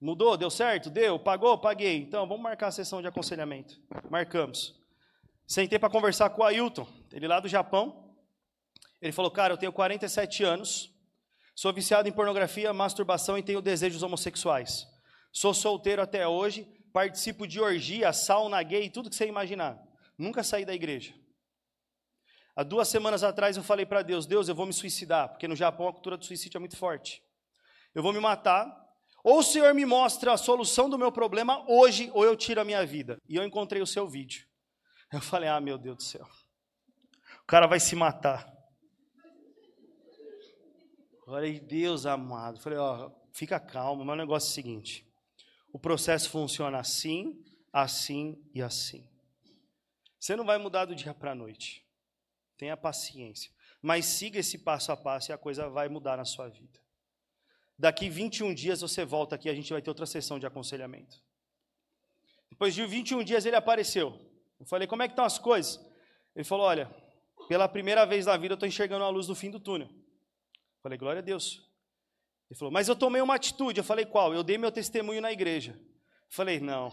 Mudou? Deu certo? Deu? Pagou? Paguei. Então, vamos marcar a sessão de aconselhamento. Marcamos. Sentei para conversar com o Ailton, ele lá do Japão. Ele falou, cara, eu tenho 47 anos, Sou viciado em pornografia, masturbação e tenho desejos homossexuais. Sou solteiro até hoje, participo de orgia, sauna gay, tudo que você imaginar. Nunca saí da igreja. Há duas semanas atrás eu falei para Deus: Deus, eu vou me suicidar, porque no Japão a cultura do suicídio é muito forte. Eu vou me matar. Ou o Senhor me mostra a solução do meu problema hoje, ou eu tiro a minha vida. E eu encontrei o seu vídeo. Eu falei: Ah, meu Deus do céu. O cara vai se matar. Falei, Deus amado. Falei, ó, fica calmo, mas o negócio é o seguinte: o processo funciona assim, assim e assim. Você não vai mudar do dia para a noite. Tenha paciência. Mas siga esse passo a passo e a coisa vai mudar na sua vida. Daqui 21 dias você volta aqui, a gente vai ter outra sessão de aconselhamento. Depois de 21 dias ele apareceu. Eu falei, como é que estão as coisas? Ele falou, olha, pela primeira vez na vida eu estou enxergando a luz do fim do túnel. Falei, glória a Deus. Ele falou, mas eu tomei uma atitude. Eu falei, qual? Eu dei meu testemunho na igreja. Falei, não.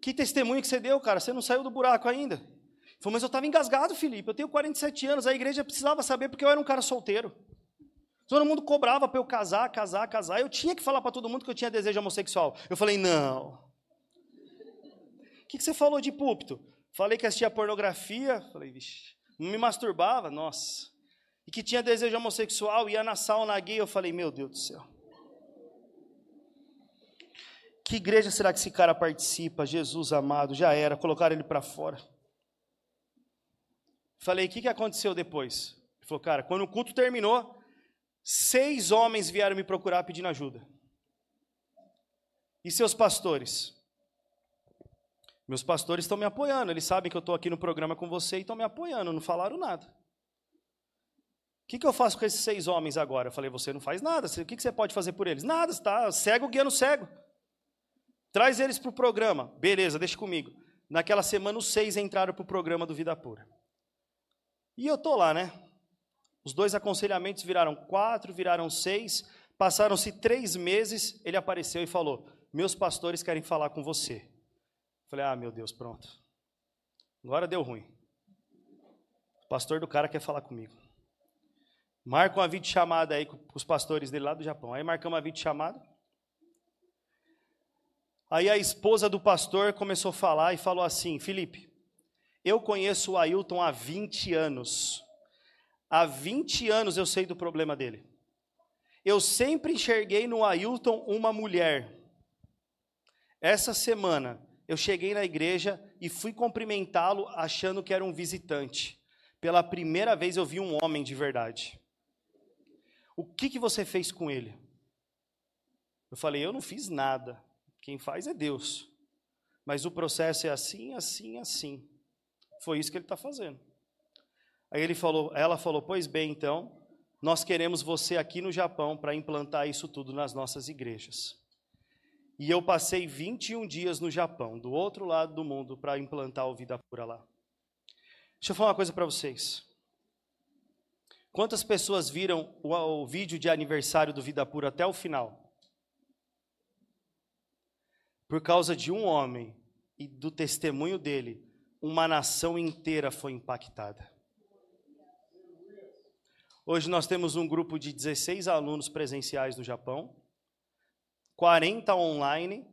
Que testemunho que você deu, cara? Você não saiu do buraco ainda. Ele falou, mas eu estava engasgado, Felipe. Eu tenho 47 anos. A igreja precisava saber porque eu era um cara solteiro. Todo mundo cobrava para eu casar, casar, casar. Eu tinha que falar para todo mundo que eu tinha desejo homossexual. Eu falei, não. O que, que você falou de púlpito? Falei que assistia pornografia. Falei, vixe. Não me masturbava, nossa. E que tinha desejo homossexual, ia na sauna gay. Eu falei, meu Deus do céu. Que igreja será que esse cara participa? Jesus amado, já era, colocaram ele para fora. Falei, o que, que aconteceu depois? Ele falou, cara, quando o culto terminou, seis homens vieram me procurar pedindo ajuda. E seus pastores? Meus pastores estão me apoiando, eles sabem que eu estou aqui no programa com você e estão me apoiando, não falaram nada. O que, que eu faço com esses seis homens agora? Eu falei, você não faz nada, o que, que você pode fazer por eles? Nada, está cego guiando cego. Traz eles para o programa. Beleza, deixa comigo. Naquela semana, os seis entraram para o programa do Vida Pura. E eu tô lá, né? Os dois aconselhamentos viraram quatro, viraram seis. Passaram-se três meses, ele apareceu e falou: Meus pastores querem falar com você. Falei: Ah, meu Deus, pronto. Agora deu ruim. O pastor do cara quer falar comigo. Marca uma videochamada aí com os pastores dele lá do Japão. Aí marcamos uma videochamada. Aí a esposa do pastor começou a falar e falou assim: Felipe, eu conheço o Ailton há 20 anos. Há 20 anos eu sei do problema dele. Eu sempre enxerguei no Ailton uma mulher. Essa semana eu cheguei na igreja e fui cumprimentá-lo achando que era um visitante. Pela primeira vez eu vi um homem de verdade. O que, que você fez com ele? Eu falei, eu não fiz nada. Quem faz é Deus. Mas o processo é assim, assim, assim. Foi isso que ele está fazendo. Aí ele falou, ela falou: Pois bem, então, nós queremos você aqui no Japão para implantar isso tudo nas nossas igrejas. E eu passei 21 dias no Japão, do outro lado do mundo, para implantar o Vida Pura lá. Deixa eu falar uma coisa para vocês. Quantas pessoas viram o, o vídeo de aniversário do Vida Pura até o final? Por causa de um homem e do testemunho dele, uma nação inteira foi impactada. Hoje nós temos um grupo de 16 alunos presenciais no Japão, 40 online,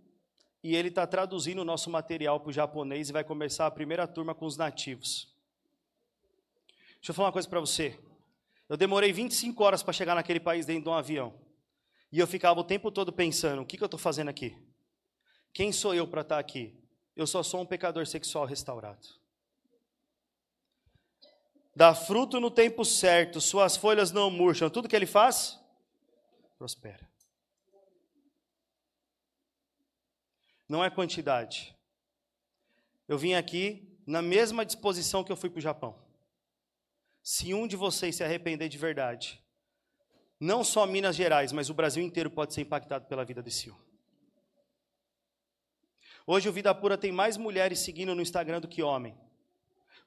e ele está traduzindo o nosso material para o japonês e vai começar a primeira turma com os nativos. Deixa eu falar uma coisa para você. Eu demorei 25 horas para chegar naquele país dentro de um avião. E eu ficava o tempo todo pensando: o que, que eu estou fazendo aqui? Quem sou eu para estar aqui? Eu só sou um pecador sexual restaurado. Dá fruto no tempo certo, suas folhas não murcham, tudo que ele faz, prospera. Não é quantidade. Eu vim aqui na mesma disposição que eu fui para o Japão. Se um de vocês se arrepender de verdade, não só Minas Gerais, mas o Brasil inteiro pode ser impactado pela vida desse um. Hoje o Vida Pura tem mais mulheres seguindo no Instagram do que homem.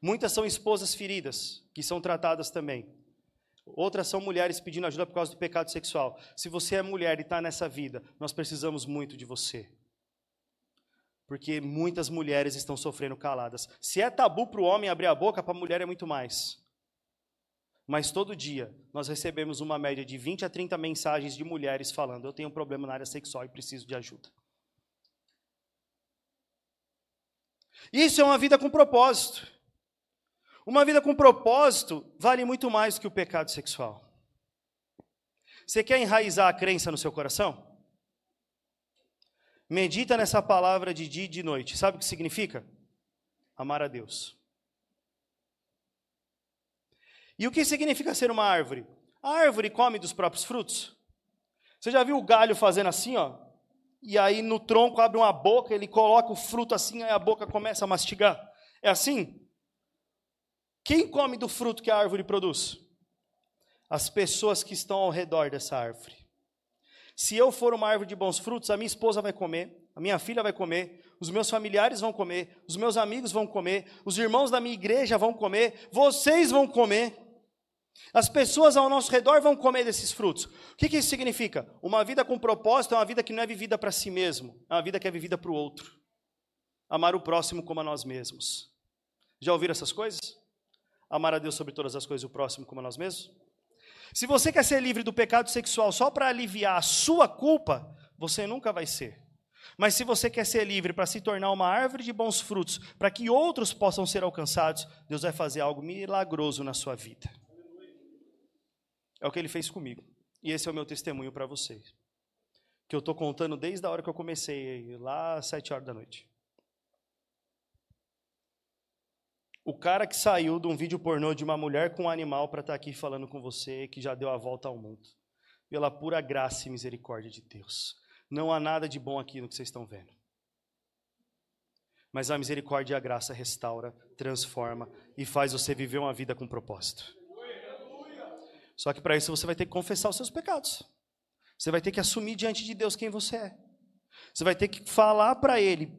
Muitas são esposas feridas, que são tratadas também. Outras são mulheres pedindo ajuda por causa do pecado sexual. Se você é mulher e está nessa vida, nós precisamos muito de você. Porque muitas mulheres estão sofrendo caladas. Se é tabu para o homem abrir a boca, para a mulher é muito mais. Mas todo dia nós recebemos uma média de 20 a 30 mensagens de mulheres falando: Eu tenho um problema na área sexual e preciso de ajuda. Isso é uma vida com propósito. Uma vida com propósito vale muito mais que o pecado sexual. Você quer enraizar a crença no seu coração? Medita nessa palavra de dia e de noite. Sabe o que significa? Amar a Deus. E o que significa ser uma árvore? A árvore come dos próprios frutos. Você já viu o galho fazendo assim, ó? E aí no tronco abre uma boca, ele coloca o fruto assim, aí a boca começa a mastigar. É assim? Quem come do fruto que a árvore produz? As pessoas que estão ao redor dessa árvore. Se eu for uma árvore de bons frutos, a minha esposa vai comer, a minha filha vai comer, os meus familiares vão comer, os meus amigos vão comer, os irmãos da minha igreja vão comer, vocês vão comer. As pessoas ao nosso redor vão comer desses frutos. O que, que isso significa? Uma vida com propósito é uma vida que não é vivida para si mesmo, é uma vida que é vivida para o outro. Amar o próximo como a nós mesmos. Já ouviram essas coisas? Amar a Deus sobre todas as coisas o próximo como a nós mesmos? Se você quer ser livre do pecado sexual só para aliviar a sua culpa, você nunca vai ser. Mas se você quer ser livre para se tornar uma árvore de bons frutos, para que outros possam ser alcançados, Deus vai fazer algo milagroso na sua vida. É o que ele fez comigo. E esse é o meu testemunho para vocês. Que eu estou contando desde a hora que eu comecei, lá às sete horas da noite. O cara que saiu de um vídeo pornô de uma mulher com um animal para estar tá aqui falando com você, que já deu a volta ao mundo. Pela pura graça e misericórdia de Deus. Não há nada de bom aqui no que vocês estão vendo. Mas a misericórdia e a graça restaura, transforma e faz você viver uma vida com propósito. Só que para isso você vai ter que confessar os seus pecados. Você vai ter que assumir diante de Deus quem você é. Você vai ter que falar para Ele: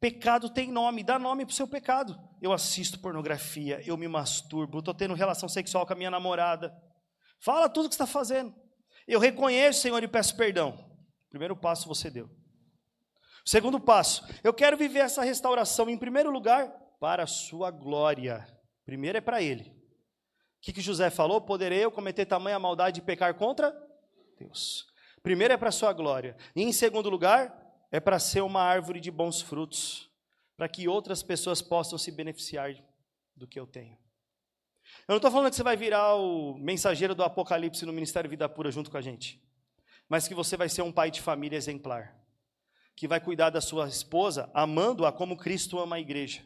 pecado tem nome, dá nome para o seu pecado. Eu assisto pornografia, eu me masturbo, estou tendo relação sexual com a minha namorada. Fala tudo o que está fazendo. Eu reconheço, Senhor, e peço perdão. Primeiro passo você deu. Segundo passo, eu quero viver essa restauração, em primeiro lugar, para a sua glória. Primeiro é para ele. O que, que José falou? Poderei eu cometer tamanha maldade e pecar contra Deus. Primeiro é para a sua glória. E em segundo lugar, é para ser uma árvore de bons frutos, para que outras pessoas possam se beneficiar do que eu tenho. Eu não estou falando que você vai virar o mensageiro do Apocalipse no Ministério Vida Pura junto com a gente mas que você vai ser um pai de família exemplar, que vai cuidar da sua esposa, amando-a como Cristo ama a igreja,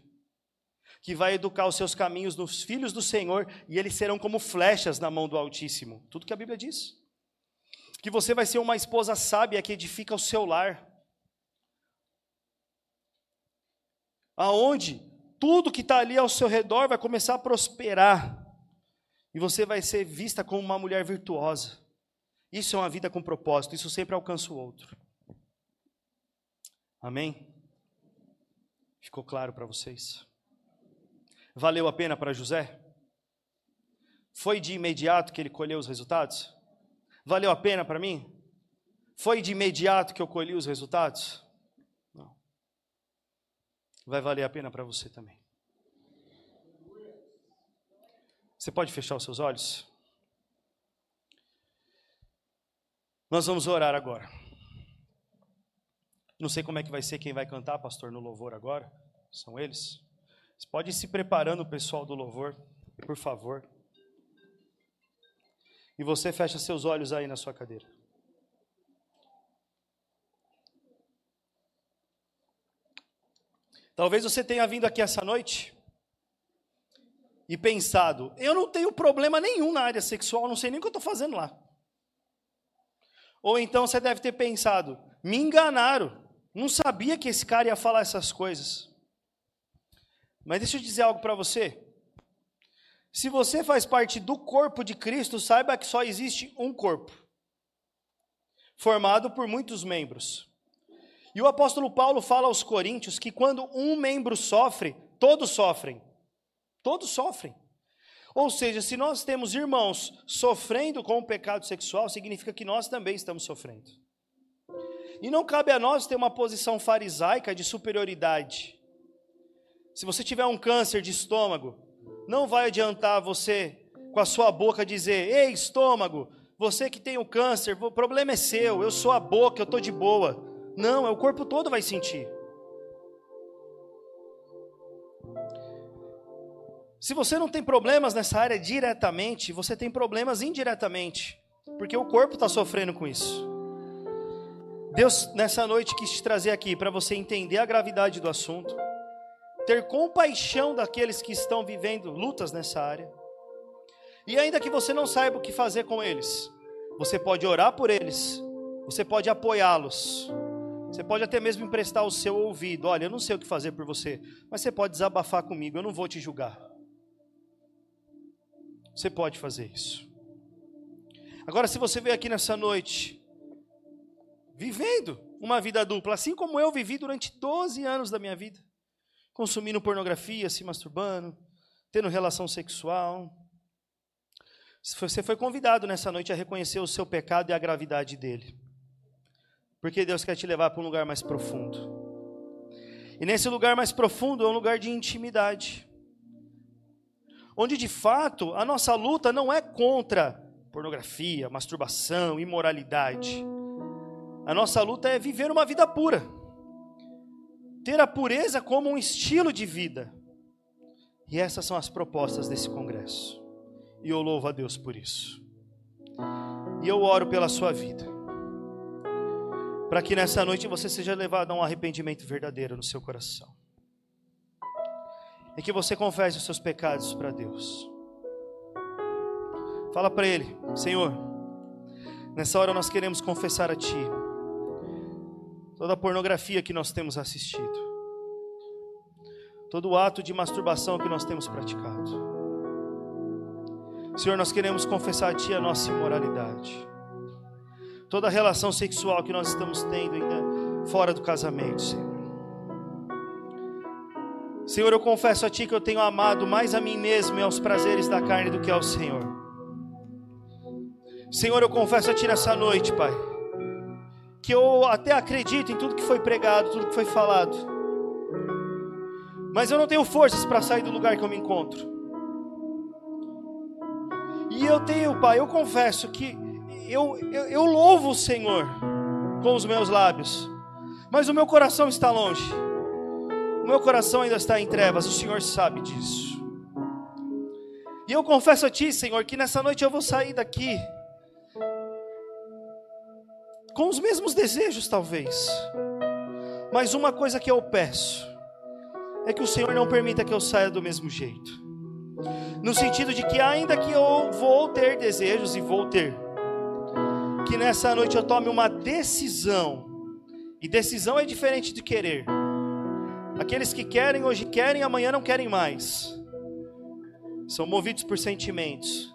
que vai educar os seus caminhos nos filhos do Senhor e eles serão como flechas na mão do Altíssimo. Tudo que a Bíblia diz. Que você vai ser uma esposa sábia que edifica o seu lar. Aonde tudo que está ali ao seu redor vai começar a prosperar. E você vai ser vista como uma mulher virtuosa. Isso é uma vida com propósito, isso sempre alcança o outro. Amém? Ficou claro para vocês? Valeu a pena para José? Foi de imediato que ele colheu os resultados? Valeu a pena para mim? Foi de imediato que eu colhi os resultados? Não. Vai valer a pena para você também. Você pode fechar os seus olhos? Nós vamos orar agora. Não sei como é que vai ser quem vai cantar, pastor, no louvor agora. São eles. Vocês podem ir se preparando, o pessoal do louvor, por favor. E você fecha seus olhos aí na sua cadeira. Talvez você tenha vindo aqui essa noite e pensado: eu não tenho problema nenhum na área sexual, não sei nem o que eu estou fazendo lá. Ou então você deve ter pensado: me enganaram, não sabia que esse cara ia falar essas coisas. Mas deixa eu dizer algo para você. Se você faz parte do corpo de Cristo, saiba que só existe um corpo, formado por muitos membros. E o apóstolo Paulo fala aos Coríntios que quando um membro sofre, todos sofrem. Todos sofrem. Ou seja, se nós temos irmãos sofrendo com o pecado sexual, significa que nós também estamos sofrendo. E não cabe a nós ter uma posição farisaica de superioridade. Se você tiver um câncer de estômago, não vai adiantar você, com a sua boca, dizer: Ei, estômago, você que tem o câncer, o problema é seu, eu sou a boca, eu estou de boa. Não, é o corpo todo vai sentir. Se você não tem problemas nessa área diretamente, você tem problemas indiretamente, porque o corpo está sofrendo com isso. Deus, nessa noite, quis te trazer aqui para você entender a gravidade do assunto, ter compaixão daqueles que estão vivendo lutas nessa área, e ainda que você não saiba o que fazer com eles, você pode orar por eles, você pode apoiá-los, você pode até mesmo emprestar o seu ouvido. Olha, eu não sei o que fazer por você, mas você pode desabafar comigo, eu não vou te julgar. Você pode fazer isso. Agora, se você veio aqui nessa noite, vivendo uma vida dupla, assim como eu vivi durante 12 anos da minha vida, consumindo pornografia, se masturbando, tendo relação sexual, você foi convidado nessa noite a reconhecer o seu pecado e a gravidade dele. Porque Deus quer te levar para um lugar mais profundo. E nesse lugar mais profundo é um lugar de intimidade onde de fato a nossa luta não é contra pornografia, masturbação, imoralidade. A nossa luta é viver uma vida pura. Ter a pureza como um estilo de vida. E essas são as propostas desse congresso. E eu louvo a Deus por isso. E eu oro pela sua vida. Para que nessa noite você seja levado a um arrependimento verdadeiro no seu coração. E que você confesse os seus pecados para Deus. Fala para Ele, Senhor, nessa hora nós queremos confessar a Ti toda a pornografia que nós temos assistido, todo o ato de masturbação que nós temos praticado. Senhor, nós queremos confessar a Ti a nossa imoralidade, toda a relação sexual que nós estamos tendo ainda fora do casamento, Senhor. Senhor, eu confesso a Ti que eu tenho amado mais a mim mesmo e aos prazeres da carne do que ao Senhor. Senhor, eu confesso a Ti nessa noite, Pai, que eu até acredito em tudo que foi pregado, tudo que foi falado, mas eu não tenho forças para sair do lugar que eu me encontro. E eu tenho, Pai, eu confesso que eu, eu, eu louvo o Senhor com os meus lábios, mas o meu coração está longe. O meu coração ainda está em trevas, o Senhor sabe disso. E eu confesso a Ti, Senhor, que nessa noite eu vou sair daqui com os mesmos desejos, talvez. Mas uma coisa que eu peço é que o Senhor não permita que eu saia do mesmo jeito. No sentido de que, ainda que eu vou ter desejos e vou ter, que nessa noite eu tome uma decisão. E decisão é diferente de querer. Aqueles que querem hoje querem, amanhã não querem mais. São movidos por sentimentos.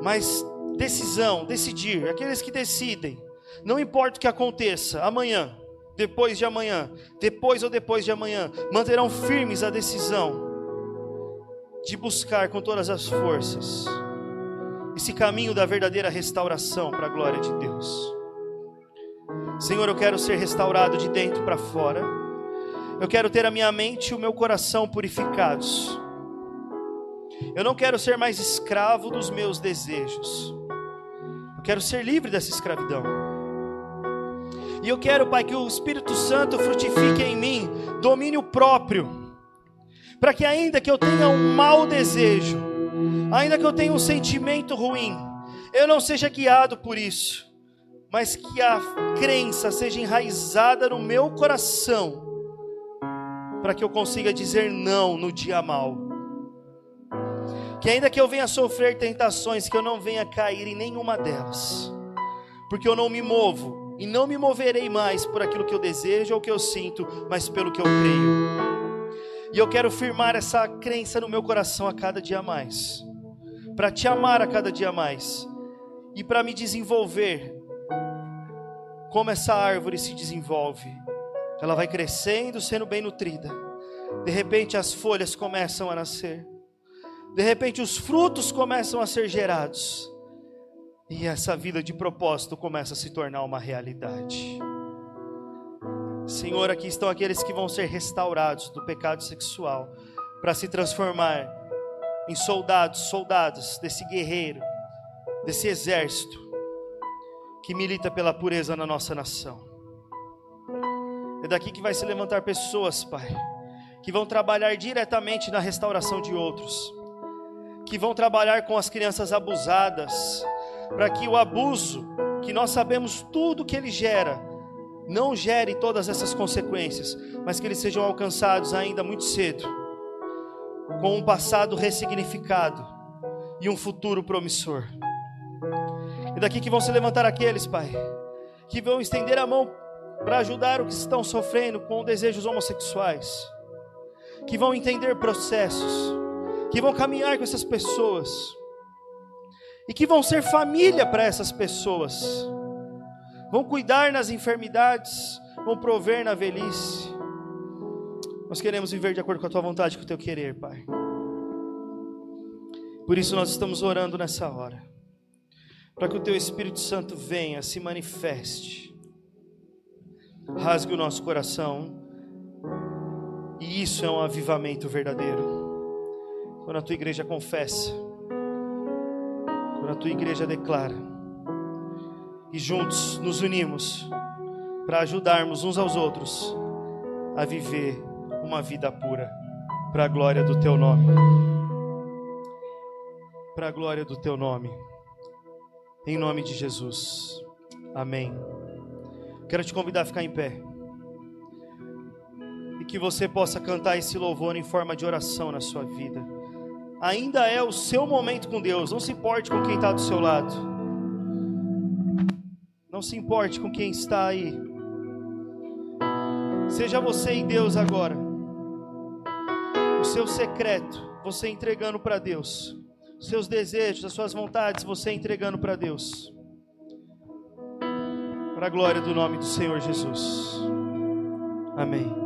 Mas decisão, decidir, aqueles que decidem, não importa o que aconteça, amanhã, depois de amanhã, depois ou depois de amanhã, manterão firmes a decisão de buscar com todas as forças esse caminho da verdadeira restauração para a glória de Deus. Senhor, eu quero ser restaurado de dentro para fora. Eu quero ter a minha mente e o meu coração purificados. Eu não quero ser mais escravo dos meus desejos. Eu quero ser livre dessa escravidão. E eu quero, Pai, que o Espírito Santo frutifique em mim domínio próprio, para que ainda que eu tenha um mau desejo, ainda que eu tenha um sentimento ruim, eu não seja guiado por isso, mas que a crença seja enraizada no meu coração, para que eu consiga dizer não no dia mal. Que ainda que eu venha sofrer tentações, que eu não venha cair em nenhuma delas, porque eu não me movo e não me moverei mais por aquilo que eu desejo ou que eu sinto, mas pelo que eu creio. E eu quero firmar essa crença no meu coração a cada dia mais, para te amar a cada dia mais e para me desenvolver como essa árvore se desenvolve. Ela vai crescendo, sendo bem nutrida. De repente as folhas começam a nascer. De repente os frutos começam a ser gerados. E essa vida de propósito começa a se tornar uma realidade. Senhor, aqui estão aqueles que vão ser restaurados do pecado sexual para se transformar em soldados, soldados desse guerreiro, desse exército que milita pela pureza na nossa nação. É daqui que vai se levantar pessoas, Pai, que vão trabalhar diretamente na restauração de outros, que vão trabalhar com as crianças abusadas, para que o abuso, que nós sabemos tudo que ele gera, não gere todas essas consequências, mas que eles sejam alcançados ainda muito cedo, com um passado ressignificado e um futuro promissor. E daqui que vão se levantar aqueles, Pai, que vão estender a mão para ajudar os que estão sofrendo com desejos homossexuais, que vão entender processos, que vão caminhar com essas pessoas e que vão ser família para essas pessoas, vão cuidar nas enfermidades, vão prover na velhice. Nós queremos viver de acordo com a tua vontade, com o teu querer, Pai. Por isso nós estamos orando nessa hora, para que o teu Espírito Santo venha, se manifeste, rasgue o nosso coração, e isso é um avivamento verdadeiro. Quando a tua igreja confessa, Quando a tua igreja declara. E juntos nos unimos para ajudarmos uns aos outros a viver uma vida pura para a glória do teu nome. Para a glória do teu nome. Em nome de Jesus. Amém. Quero te convidar a ficar em pé. E que você possa cantar esse louvor em forma de oração na sua vida. Ainda é o seu momento com Deus. Não se importe com quem está do seu lado. Não se importe com quem está aí. Seja você e Deus agora. O seu secreto, você entregando para Deus seus desejos, as suas vontades, você entregando para Deus. Para a glória do nome do Senhor Jesus. Amém.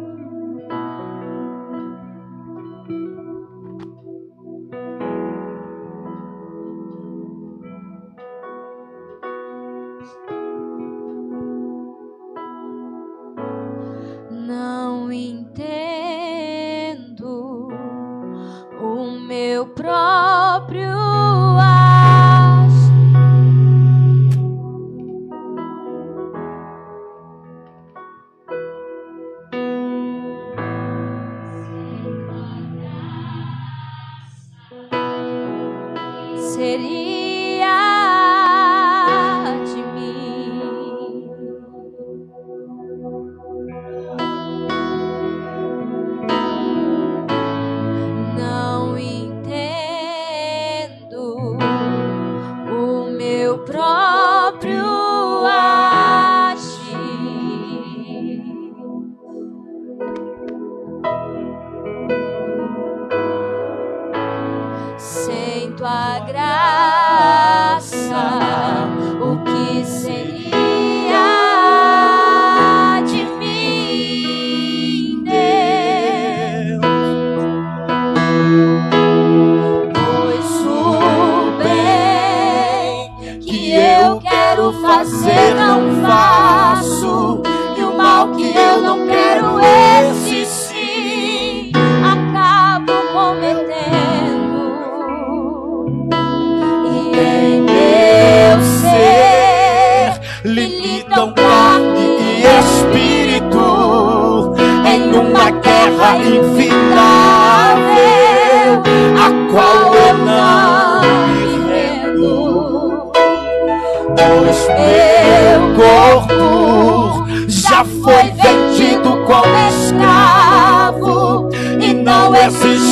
você não faz.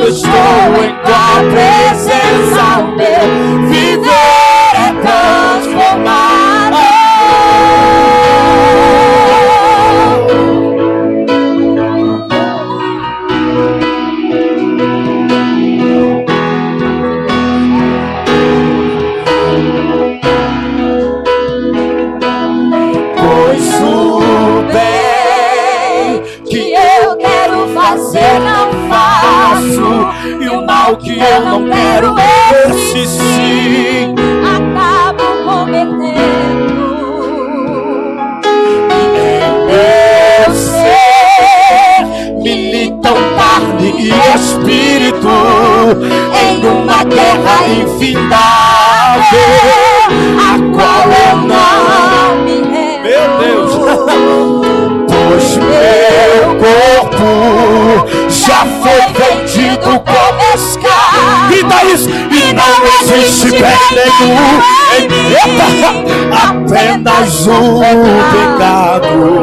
bestowing God presence on me. o que eu não quero. Esse sim acabo cometendo. E eu ser militam carne e espírito em uma guerra infindável, a qual eu não me rendo. Meu Deus! Pois meu corpo já foi vendido como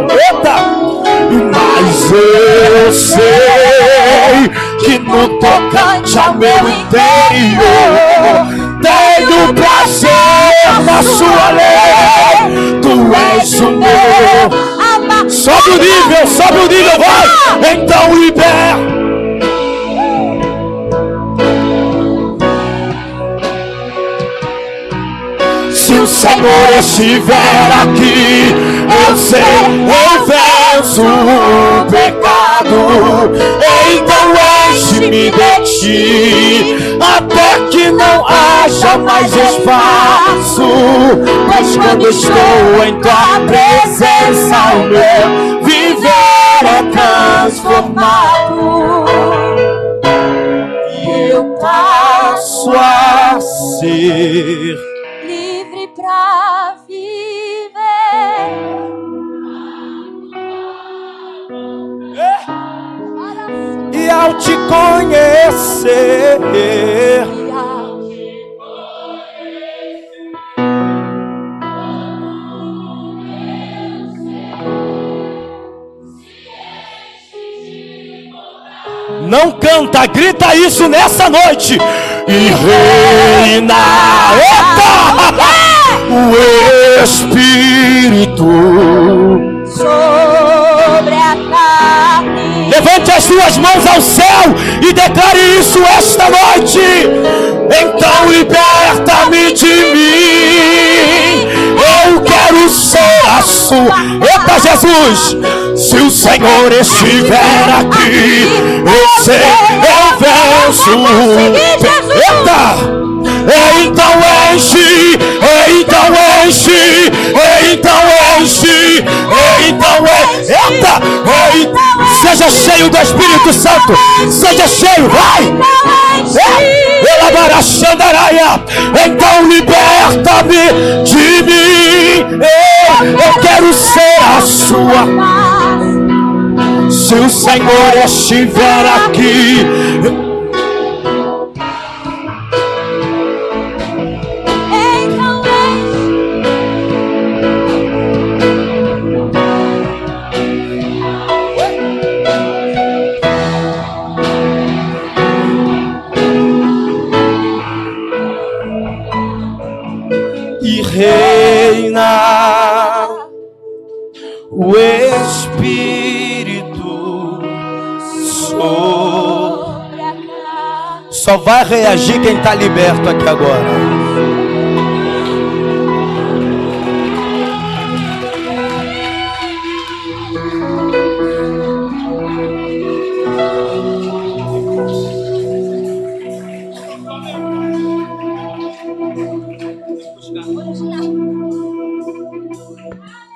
Eita! mas eu sei que no tocante ao meu interior tenho prazer na sua lei. Tu és o meu. Sobe o nível, sobe o nível, vai! Então libera. Se o Senhor estiver aqui, eu sei, eu venço o pecado. Então enche-me de ti, até que não haja mais espaço. Pois quando estou em tua presença, o meu viver é transformado. E eu passo a ser te conhecer. Não canta, grita isso nessa noite. E reina, eita! O Espírito. sobre suas mãos ao céu e declare isso esta noite. Então liberta-me de mim. Eu quero ser a sua. Eita, Jesus! Se o Senhor estiver aqui, eu sei, eu venço. Eita! Então enche, então enche, então enche, então enche. Eita! Eita! Seja cheio do Espírito Santo, seja cheio, vai! É, Elabarachandaraia. Então liberta-me de mim. Eu quero ser a sua. Se o Senhor estiver aqui, reagir quem está liberto aqui agora.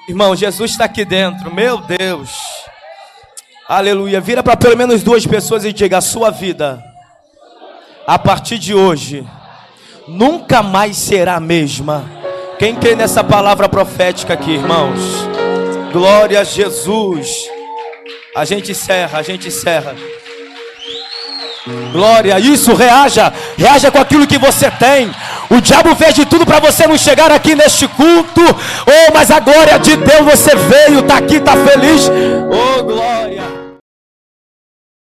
Irmão, Jesus está aqui dentro, meu Deus. Aleluia. Vira para pelo menos duas pessoas e diga: a sua vida, a partir de hoje, nunca mais será a mesma. Quem crê nessa palavra profética aqui, irmãos? Glória a Jesus. A gente encerra, a gente encerra. Glória, isso, reaja, reaja com aquilo que você tem. O diabo fez de tudo para você não chegar aqui neste culto. Oh, mas a glória de Deus você veio, tá aqui, tá feliz. Oh, glória.